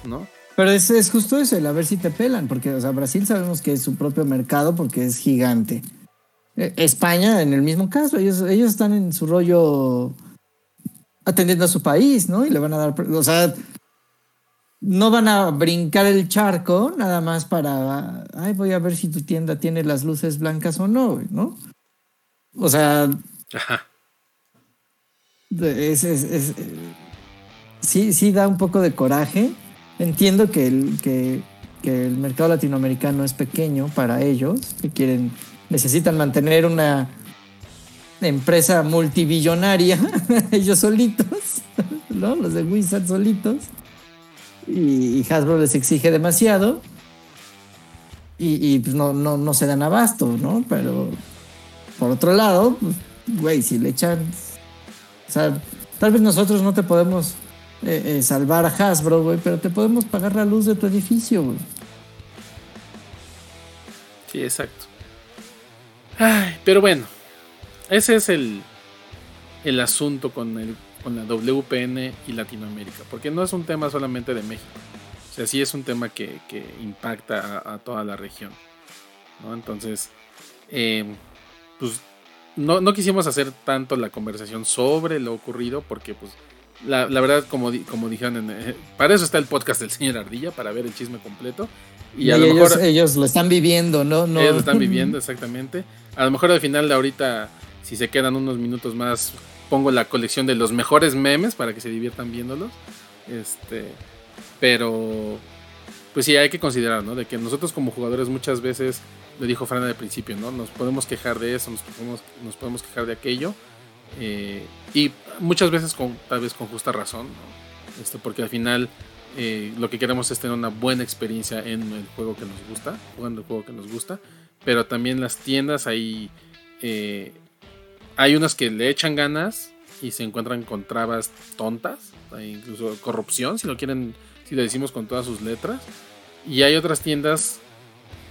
Speaker 1: ¿No?
Speaker 4: Pero es, es justo eso, el a ver si te pelan, porque, o sea, Brasil sabemos que es su propio mercado porque es gigante. Eh, España, en el mismo caso, ellos, ellos están en su rollo atendiendo a su país, ¿no? Y le van a dar, o sea, no van a brincar el charco nada más para, ay, voy a ver si tu tienda tiene las luces blancas o no, ¿no? O sea,
Speaker 1: Ajá.
Speaker 4: es, es- es- sí, sí da un poco de coraje. Entiendo que el, que, el mercado latinoamericano es pequeño para ellos, que quieren, necesitan mantener una empresa multibillonaria, ellos solitos, ¿no? Los de Wizard solitos. Y, Hasbro les exige demasiado. Y, y, pues no, no, no se dan abasto, ¿no? Pero por otro lado, pues, güey, si le echan o sea, tal vez nosotros no te podemos eh, eh, salvar a Hasbro, güey, pero te podemos pagar la luz de tu edificio, güey.
Speaker 1: Sí, exacto. Ay, pero bueno, ese es el, el asunto con, el, con la WPN y Latinoamérica, porque no es un tema solamente de México. O sea, sí es un tema que, que impacta a, toda la región. ¿no? Entonces, eh, pues no, no quisimos hacer tanto la conversación sobre lo ocurrido, porque pues la, la verdad, como, di- como dijeron, en, eh, para eso está el podcast del señor Ardilla, para ver el chisme completo. Y,
Speaker 4: Y,
Speaker 1: a lo
Speaker 4: ellos,
Speaker 1: mejor...
Speaker 4: ellos lo están viviendo, ¿no? no
Speaker 1: Ellos lo están viviendo, exactamente. A lo mejor al final de ahorita, si se quedan unos minutos más, pongo la colección de los mejores memes para que se diviertan viéndolos. Este, pero, pues sí, hay que considerar, ¿no? De que nosotros como jugadores muchas veces, lo dijo Fran al principio, ¿no? Nos podemos quejar de eso, nos podemos, nos podemos quejar de aquello. Eh, y muchas veces con, tal vez con justa razón, ¿no? Este, porque al final eh, lo que queremos es tener una buena experiencia en el juego que nos gusta, jugando el juego que nos gusta, pero también las tiendas ahí eh, hay unas que le echan ganas y se encuentran con trabas tontas, hay incluso corrupción, si lo quieren, si lo decimos con todas sus letras, y hay otras tiendas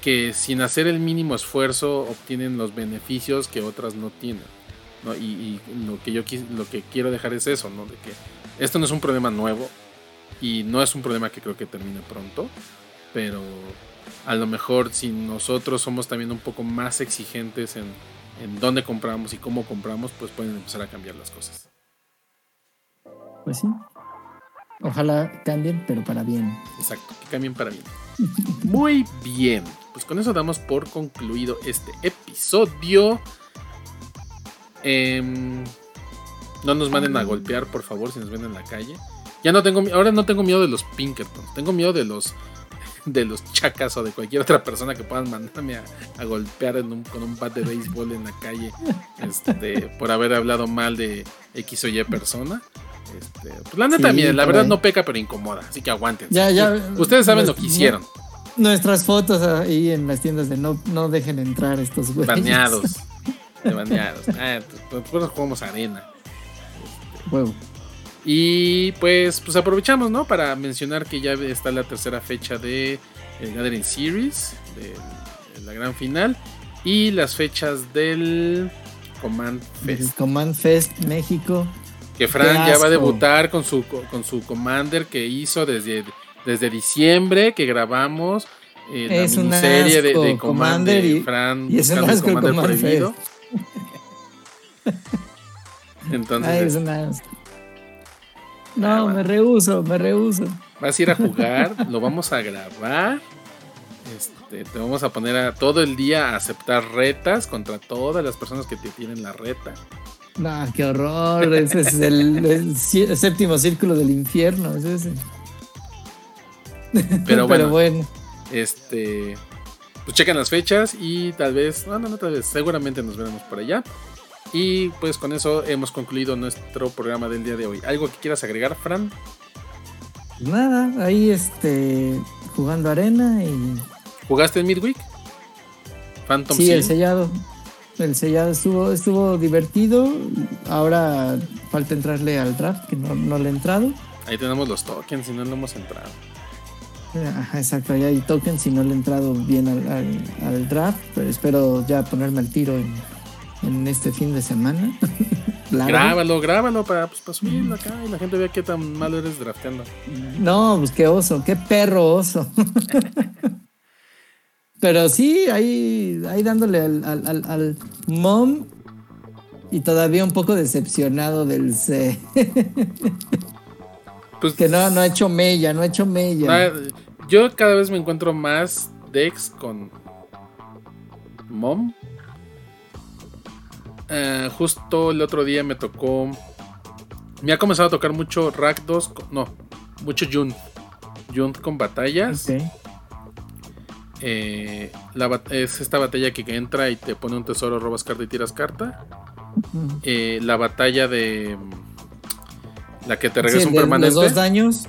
Speaker 1: que sin hacer el mínimo esfuerzo obtienen los beneficios que otras no tienen. ¿No? Y, y lo que yo lo que quiero dejar es eso, ¿no? De que esto no es un problema nuevo y no es un problema que creo que termine pronto, pero a lo mejor si nosotros somos también un poco más exigentes en, en dónde compramos y cómo compramos, pues pueden empezar a cambiar las cosas.
Speaker 4: Pues sí. Ojalá cambien, pero para bien.
Speaker 1: Exacto, que cambien para bien. Muy bien, pues con eso damos por concluido este episodio. Em, no nos manden a golpear, por favor, si nos ven en la calle. Ya no tengo, ahora no tengo miedo de los Pinkertons, tengo miedo de los de los chacas o de cualquier otra persona que puedan mandarme a, a golpear en un- con un bat de béisbol en la calle este, por haber hablado mal de X o Y persona. Este, pues la neta,
Speaker 4: Sí,
Speaker 1: la verdad no peca, pero incomoda, así que aguanten.
Speaker 4: Ya, ya.
Speaker 1: Ustedes saben lo que hicieron.
Speaker 4: Nuestras fotos ahí en las tiendas de no, no dejen entrar estos güeyes.
Speaker 1: Baneados. De baneados. Ah, pues, pues jugamos arena. Y pues, pues aprovechamos, ¿no? Para mencionar que ya está la tercera fecha de el Gathering Series, de, la gran final, y las fechas del Command
Speaker 4: El
Speaker 1: Fest.
Speaker 4: Command Fest México.
Speaker 1: Que Fran ya va a debutar con su, con su Commander que hizo desde, desde diciembre, que grabamos. eh, la miniserie de, Commander
Speaker 4: Commander y-
Speaker 1: Fran
Speaker 4: y es un asco el
Speaker 1: Commander
Speaker 4: Command
Speaker 1: prohibido. Entonces,
Speaker 4: Ay, es una... No,
Speaker 1: bueno.
Speaker 4: me rehuso, me rehuso.
Speaker 1: Vas a ir a jugar, lo vamos a grabar. Este, te vamos a poner a todo el día a aceptar retas contra todas las personas que te tienen la reta.
Speaker 4: No, qué horror. Ese es el, séptimo círculo del infierno. es ese.
Speaker 1: Pero bueno,
Speaker 4: bueno.
Speaker 1: este, pues chequen las fechas y tal vez, no, no, no, tal vez, seguramente nos veremos por allá. Y pues con eso hemos concluido nuestro programa del día de hoy. ¿Algo que quieras agregar, Fran?
Speaker 4: Nada, ahí este jugando arena y
Speaker 1: ¿Jugaste en Midweek? Phantom
Speaker 4: sí, el sellado. El sellado estuvo, estuvo divertido. Ahora falta entrarle al draft, que no, no le he entrado.
Speaker 1: Ahí tenemos los tokens y no le hemos entrado.
Speaker 4: Ajá, exacto, ahí hay tokens y no le he entrado bien al, al- al draft, pero espero ya ponerme al tiro en, en este fin de semana.
Speaker 1: Grábalo, grábalo para, pues, para subirlo acá y la gente vea qué tan malo eres drafteando.
Speaker 4: No, pues qué oso, qué perro oso. Pero sí, ahí, ahí dándole al, al, al- al mom y todavía un poco decepcionado del C.
Speaker 1: Pues,
Speaker 4: que no, no ha hecho mella, no ha hecho mella.
Speaker 1: Ah, yo cada vez me encuentro más decks con Mom. Eh, justo el otro día me tocó. Me ha comenzado a tocar mucho Rack 2. con- No, mucho Jun. Jun con batallas.
Speaker 4: Ok.
Speaker 1: Eh, la es esta batalla que, que entra y te pone un tesoro, robas carta y tiras carta. Eh, la batalla de. La que te
Speaker 4: Sí,
Speaker 1: regresa un
Speaker 4: de
Speaker 1: permanente.
Speaker 4: Los dos daños.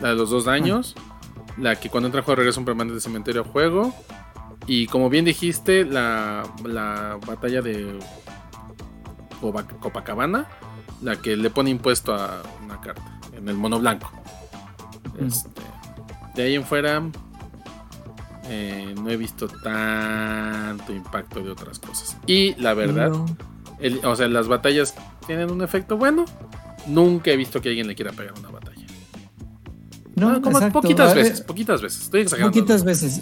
Speaker 1: La de los dos daños. La que cuando entra en juego regresa un permanente de cementerio a juego. Y como bien dijiste, la, la batalla de Copa- Copacabana. La que le pone impuesto a una carta. En el mono blanco. Este, de ahí en fuera. eh, no he visto tanto impacto de otras cosas. Y la verdad,
Speaker 4: No.
Speaker 1: el- o sea, las batallas tienen un efecto bueno. Nunca he visto que alguien le quiera pegar una batalla.
Speaker 4: No,
Speaker 1: Ah, como
Speaker 4: exacto.
Speaker 1: poquitas
Speaker 4: A
Speaker 1: veces, poquitas veces. Estoy exagerando.
Speaker 4: Poquitas veces.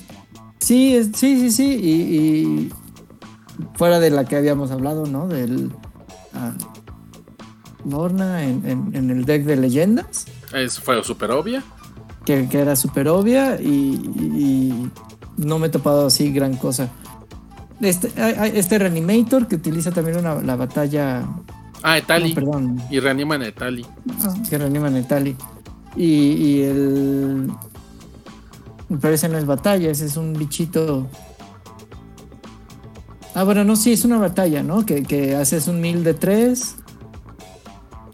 Speaker 4: Sí, es- sí, sí, sí. Y, y fuera de la que habíamos hablado, ¿no? Del ah, Lorna en, en- en el deck de leyendas,
Speaker 1: Es, fue súper obvia.
Speaker 4: que, que era súper obvia y, y no me he topado así gran cosa. Este, este Reanimator que utiliza también una, la batalla.
Speaker 1: Ah, Etali.
Speaker 4: no, perdón.
Speaker 1: y reaniman a Etali.
Speaker 4: Ah, que reaniman el Tali. Y, y el. Pero ese no es batalla, ese es un bichito. Ah, bueno, no, sí, es una batalla, ¿no? Que, que haces un mil de tres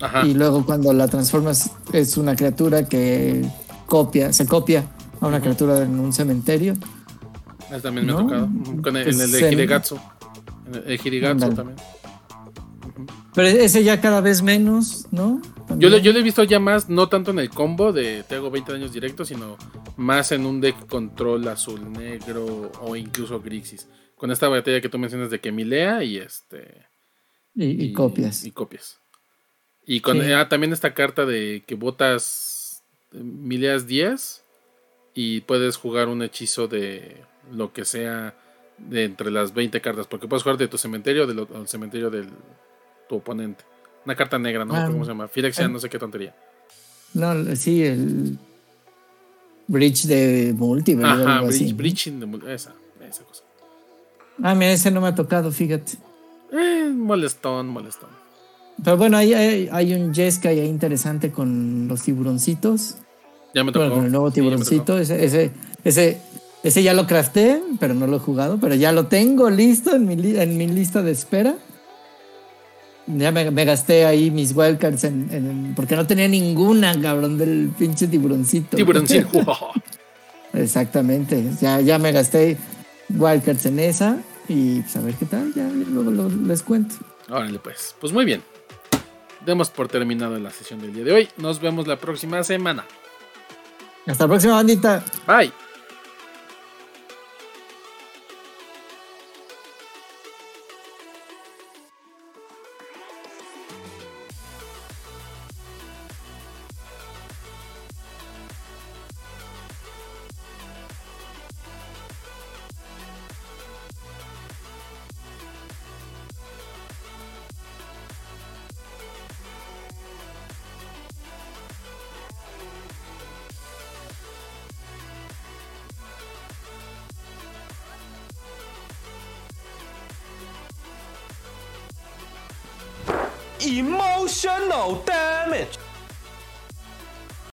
Speaker 1: Ajá.
Speaker 4: y luego cuando la transformas es una criatura que copia, se copia a una criatura en un cementerio.
Speaker 1: Ese también me ha tocado. Con el,
Speaker 4: pues,
Speaker 1: en el de
Speaker 4: se-
Speaker 1: Hidegatsu. En el, Hirigatsu también.
Speaker 4: Pero ese ya cada vez menos, ¿no?
Speaker 1: Yo lo, yo lo he visto ya más, no tanto en el combo de te hago 20 daños directos, sino más en un deck control azul, negro o incluso Grixis. Con esta batalla que tú mencionas de que milea y este.
Speaker 4: y, y copias.
Speaker 1: Y copias. Y con
Speaker 4: Sí.
Speaker 1: ah, también esta carta de que botas mileas 10 y puedes jugar un hechizo de lo que sea de entre las 20 cartas, porque puedes jugar de tu cementerio o del, o del cementerio de tu oponente. Una carta negra, no
Speaker 4: Ah.
Speaker 1: cómo se llama. Phyrexia,
Speaker 4: Ah.
Speaker 1: no sé qué tontería.
Speaker 4: No, sí, el Bridge de Multiverse.
Speaker 1: Ajá,
Speaker 4: algo
Speaker 1: bridge, de mul- esa, esa cosa.
Speaker 4: Ah, mira, ese no me ha tocado, fíjate.
Speaker 1: Eh, molestón, molestón.
Speaker 4: Pero bueno, ahí hay, hay un Jeskai ahí interesante con los tiburoncitos.
Speaker 1: Ya me tocó.
Speaker 4: Bueno, con el nuevo
Speaker 1: Sí,
Speaker 4: tiburoncito. ese, ese, ese, ese ya lo crafté, pero no lo he jugado. Pero ya lo tengo listo en mi, en mi lista de espera. Ya me, me gasté ahí mis wildcards en, en- porque no tenía ninguna, cabrón, del pinche tiburoncito.
Speaker 1: Tiburoncín.
Speaker 4: Exactamente. Ya, ya me gasté wildcards en esa. Y pues a ver qué tal, ya luego lo- les cuento.
Speaker 1: Órale, pues. Pues muy bien. Demos por terminado la sesión del día de hoy. Nos vemos la próxima semana.
Speaker 4: Hasta la próxima, bandita.
Speaker 1: Bye.